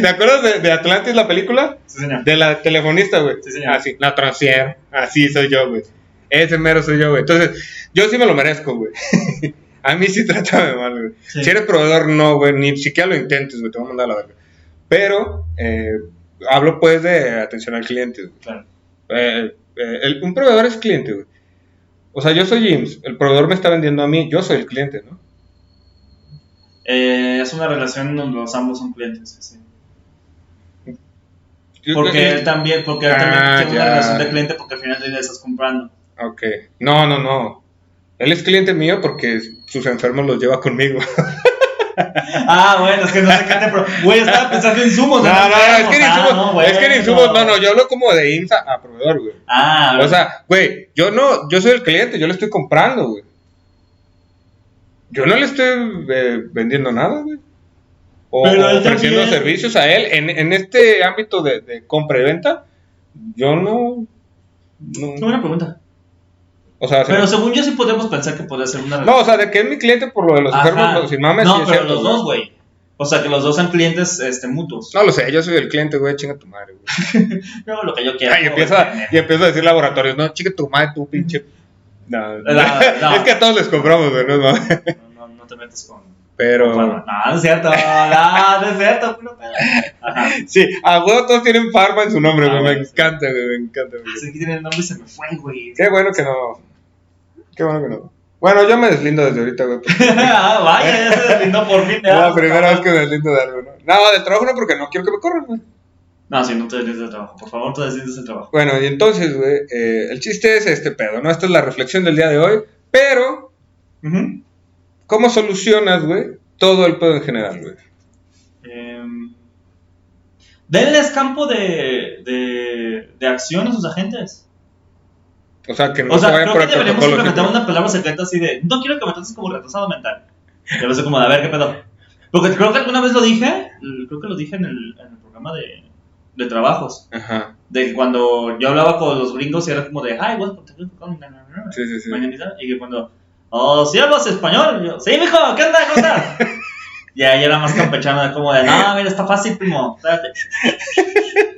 ¿Te acuerdas de, de Atlantis, la película? Sí, señor. De la telefonista, güey. Sí, señor. Así, la transfiero. Así soy yo, güey. Ese mero soy yo, güey. Entonces, yo sí me lo merezco, güey. *laughs* A mí sí trátame mal, güey. Sí. Si eres proveedor, no, güey. Ni siquiera lo intentes, güey. Te voy a mandar a la verga. Pero, eh, hablo pues de atención al cliente, güey. Claro. Eh, eh, el- un proveedor es cliente, güey. O sea, yo soy IMSS. El proveedor me está vendiendo a mí. Yo soy el cliente, ¿no? Eh, es una relación donde los ambos son clientes. sí. Porque él también, porque él Ah, también tiene ya. una relación de cliente porque al final día estás comprando. Ok. No, no, no. Él es cliente mío porque sus enfermos los lleva conmigo. *laughs* Ah, bueno, es que no sé qué te. pro- Güey, estaba *laughs* pensando en insumos. No, no, no, es que en Ah, insumos, no, es que en insumos, no, no, yo hablo como de IMSA a proveedor, güey. Ah, O sea, güey, yo no, yo soy el cliente, yo le estoy comprando, güey. Yo no le estoy eh, vendiendo nada, güey. O Pero él ofreciendo también- servicios a él. En, en este ámbito de, de compra y venta, yo no. no- Qué buena pregunta. o sea, Pero según yo sí podemos pensar que podría ser una no, o sea, de que es mi cliente por lo de los Ajá. enfermos, no, sin mames, No, sí pero cierto, los dos, güey. O sea, que los dos sean clientes este, mutuos. No lo sé, yo soy el cliente, güey, chinga tu madre, güey. *laughs* Hago lo que yo quiera. Ay, y, empieza, y empiezo a decir laboratorios, no, chinga tu madre, tú pinche. No, *laughs* La- no. es que a todos les compramos, güey, no. No, no, no te metas con. Pero. No, no es cierto. No, no es cierto. puro pedo. Ajá. Sí, a huevo todos tienen farma en su nombre, Ah, güey. me bueno, sí. encanta, güey, me encanta, güey. Así que tiene el nombre y se me fue, güey. Qué bueno que no. Qué bueno que no. Bueno, yo me deslindo desde ahorita, güey. *laughs* ah, vaya, ya se deslindó por fin. Es la primera vez que me deslindo de algo, ¿no? No, del trabajo no, porque no quiero que me corran, güey. No, si no te deslindes del trabajo. Por favor, no te deslindes del trabajo. Bueno, y entonces, güey, eh, el chiste es este pedo, ¿no? Esta es la reflexión del día de hoy. Pero. ¿cómo solucionas, güey, todo el pedo en general, güey? Em, denles campo de, de, de acción a sus agentes. O sea, que no O sea, se vayan creo por que el deberíamos implementar una palabra secreta así de no quiero que me trates como retrasado mental. Ya sé como de a ver qué pedo. Porque creo que alguna vez lo dije, creo que lo dije en el, en el programa de, de trabajos. Ajá, De que cuando yo hablaba con los gringos y era como de, hi, the company", sí, sí, sí. mañanita, y que cuando, oh, ¿sí hablas español? Y yo, sí, mijo, ¿qué onda? ¿Cómo estás? *laughs* y ahí era más campechano, como de, no, mira, está fácil, primo, espérate. *laughs*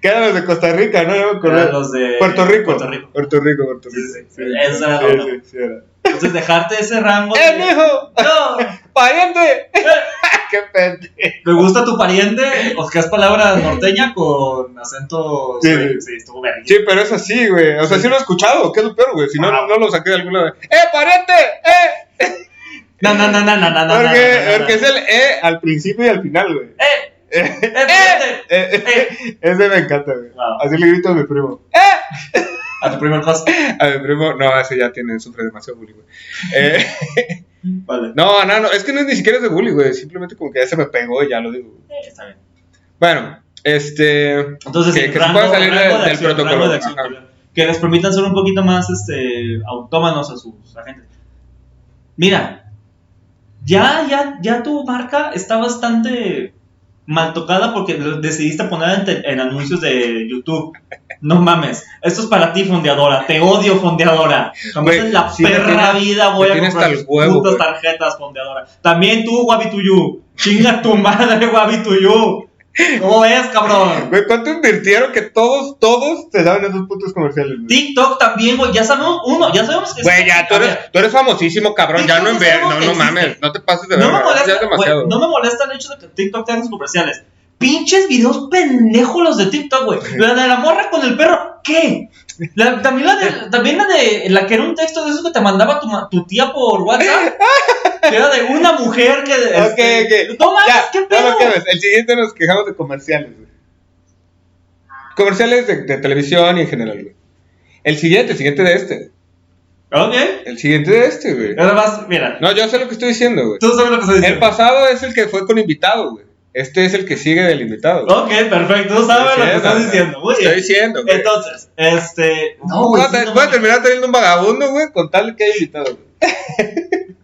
Que eran los de Costa Rica, ¿no? Eran los de Puerto Rico. Puerto Rico. Puerto Rico, Puerto Sí, Rico. sí, sí. Eso era sí, lo- sí, sí, era. Entonces, dejarte ese rango. ¡Eh, de- mijo! No, *laughs* ¡Pariente! *laughs* ¡Qué pendejo! ¿Me gusta tu pariente? ¿O que es palabra norteña con acento? Sí, Sí, sí. estuvo verga. Sí, pero es así, güey. O sea, sí, lo he escuchado. ¿Qué es lo peor, güey? Si no, Ah. no lo saqué de alguna vez. ¡Eh, pariente! ¡Eh! No, no, no, no, no, no, no. Porque, no, no, no, porque es el E al principio y al final, güey. ¡Eh! Eh, ¡Eh, eh, eh, Ese me encanta, güey. Wow. Así le grito a mi primo. A tu primer cosa. A mi primo, no, ese ya tiene, sufre demasiado bullying, güey. Eh, Vale. *laughs* no, no, no, es que no es ni siquiera es de bullying, güey. Simplemente como que ya se me pegó y ya lo digo. Eh, Está bien. Bueno, este. Entonces, Que- que se pueda salir de- del protocolo. de acción, que les permitan ser un poquito más este, autómanos a sus agentes. Mira, ya, ya, ya tu marca está bastante mal tocada porque decidiste poner en, te- en anuncios de YouTube. No mames, esto es para ti, fondeadora. Te odio, fondeadora. Jamás en la perra tienes- vida voy a comprar tus huevo, tarjetas, fondeadora. También tú, Wabi Tuyu. Chinga tu madre, Wabi Tuyu. ¿Cómo ves, cabrón? Güey, ¿cuánto invirtieron que todos, todos te daban esos puntos comerciales, güey? TikTok también, güey. Ya sabemos, uno, ya sabemos que. Güey, ya, tú eres, tú eres famosísimo, cabrón. Ya no en ver, no, no mames, no te pases de No me, molesta, demasiado. güey, no me molesta el hecho de que TikTok te haga sus comerciales. Pinches videos pendejos los de TikTok, güey. La de la morra con el perro, ¿qué? La- también, la de, también la de la que era un texto de esos que te mandaba tu, tía por WhatsApp. que *laughs* era de una mujer que. Ok, este, ok. No mames, Ya, ¿qué no pedo? quemes. El siguiente nos quejamos de comerciales, güey. Comerciales de, de televisión y en general, güey. El siguiente, el siguiente de este. Ok. El siguiente de este, güey. Nada más, mira. No, yo sé lo que estoy diciendo, güey. Tú sabes lo que estoy El diciendo. pasado es el que fue con invitado, güey. Este es el que sigue del invitado. Ok, perfecto. Tú sabes lo que estás diciendo. Muy Estoy bien. diciendo, güey. Entonces, este. No, güey, voy a sí, te- no voy a mames. terminar teniendo un vagabundo, güey, con tal que haya invitado, güey. *laughs*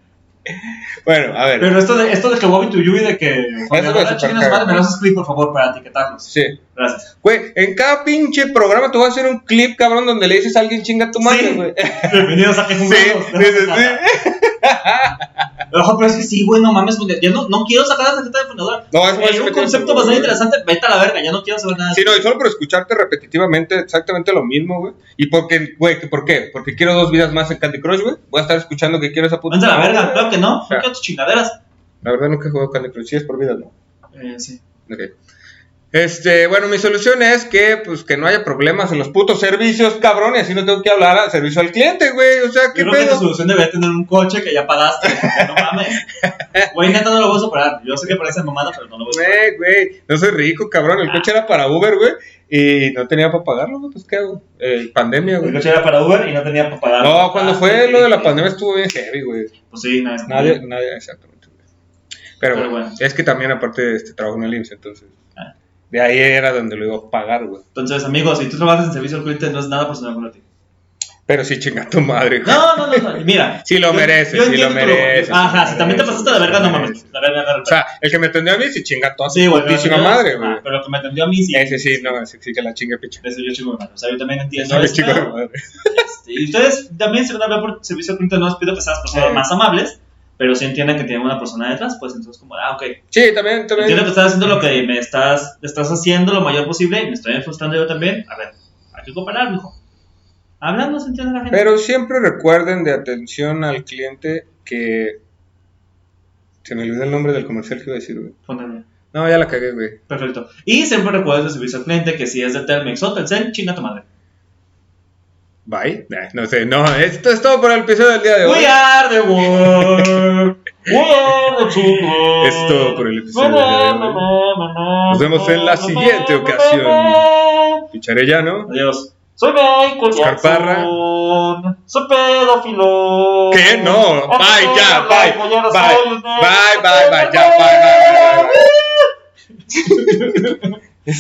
Bueno, a ver. Pero esto de, esto de que Bobby to you y de que. Eso Ahora, es madre, me lo haces clip, por favor, para etiquetarlos. Sí. Gracias. Güey, en cada pinche programa te voy a hacer un clip, cabrón, donde le dices a alguien chinga tu madre, Sí. güey. *laughs* Bienvenidos a que Sí, jugamos. sí, sí. *laughs* Ojo, pero es que sí, güey, no mames, ya no, no quiero sacar la tarjeta de fundador. No, eso Hay un concepto bastante interesante, vete a la verga, ya no quiero saber nada. Sí, no, y solo por escucharte repetitivamente exactamente lo mismo, güey. Y porque, güey, ¿por qué? Porque quiero dos vidas más en Candy Crush, güey. Voy a estar escuchando que quiero esa puta. Vete a la verga, claro que no, no quiero tus chingaderas. La verdad nunca he jugado Candy Crush, sí es por vidas, ¿no? Eh, sí. Ok. Este, bueno, mi solución es que, pues, que no haya problemas en los putos servicios, cabrón, y así no tengo que hablar al servicio al cliente, güey. O sea, ¿qué Yo creo que tu pedo? solución debería tener un coche que ya pagaste. *laughs* No mames. Güey, neta, no lo voy a superar. Yo sé que parece mamada, pero no lo voy a superar. Güey, güey, no soy rico, cabrón. El coche era para Uber, güey, y no tenía para pagarlo, güey, pues, ¿qué hago? Eh, pandemia, El güey. coche era para Uber y no tenía para pagar. No, cuando Ah, fue sí, lo de la pandemia estuvo bien heavy, güey. Pues sí, nadie. Nadie, nadie, exactamente. güey. Pero, Pero bueno, bueno. es que también aparte este trabajo en el IMSS, entonces. Ah. De ahí era donde lo iba a pagar, güey. Entonces, amigos, si tú trabajas en servicio al cliente, no es nada personal con ti. Pero sí, chinga tu madre, güey. No, no, no, no. Mira. Sí lo yo- mereces, yo sí lo mereces, Ajá, si también te pasaste de verga, no mames. La verga, la verga. O sea, el que me atendió a mí sí chinga toda Sí, güey. madre, güey. ah, Pero lo que me atendió a mí sí. Ese sí, no, ese sí que la chingue picha. Ese yo chico de madre. O sea, yo también entiendo. Eso, de pero, madre. *laughs* este, y ustedes también se van a ver por servicio al cliente. No les pido las personas Sí. más amables, pero sí entiendan que tienen una persona detrás. Pues entonces, como, ah, ok. Sí, también, Entiendo también. que estás haciendo lo que me estás, estás haciendo lo mayor posible y me estoy frustrando yo también. A ver, hay que cooperar, mijo. Hablando se entiende la gente. Pero siempre recuerden de atención al cliente que. Se me olvidó el nombre del comercial que iba a decir, güey. Póngale. No, ya la cagué, güey. Perfecto. Y siempre recuerden de servicio al cliente que si es de Telmex o Telcel, chinga tu madre. Bye. No sé, no, esto es todo por el episodio del día de hoy. We are the world. *laughs* We are the children. Es todo por el episodio del día de hoy. Nos vemos en la siguiente ocasión. Picharellano. Adiós. Soy Michael Oscar. Parra. Soy pedófilo. ¿Qué? No. Bye, ya, bye. Bye. Bye, bye, bye, ya, bye, bye, bye.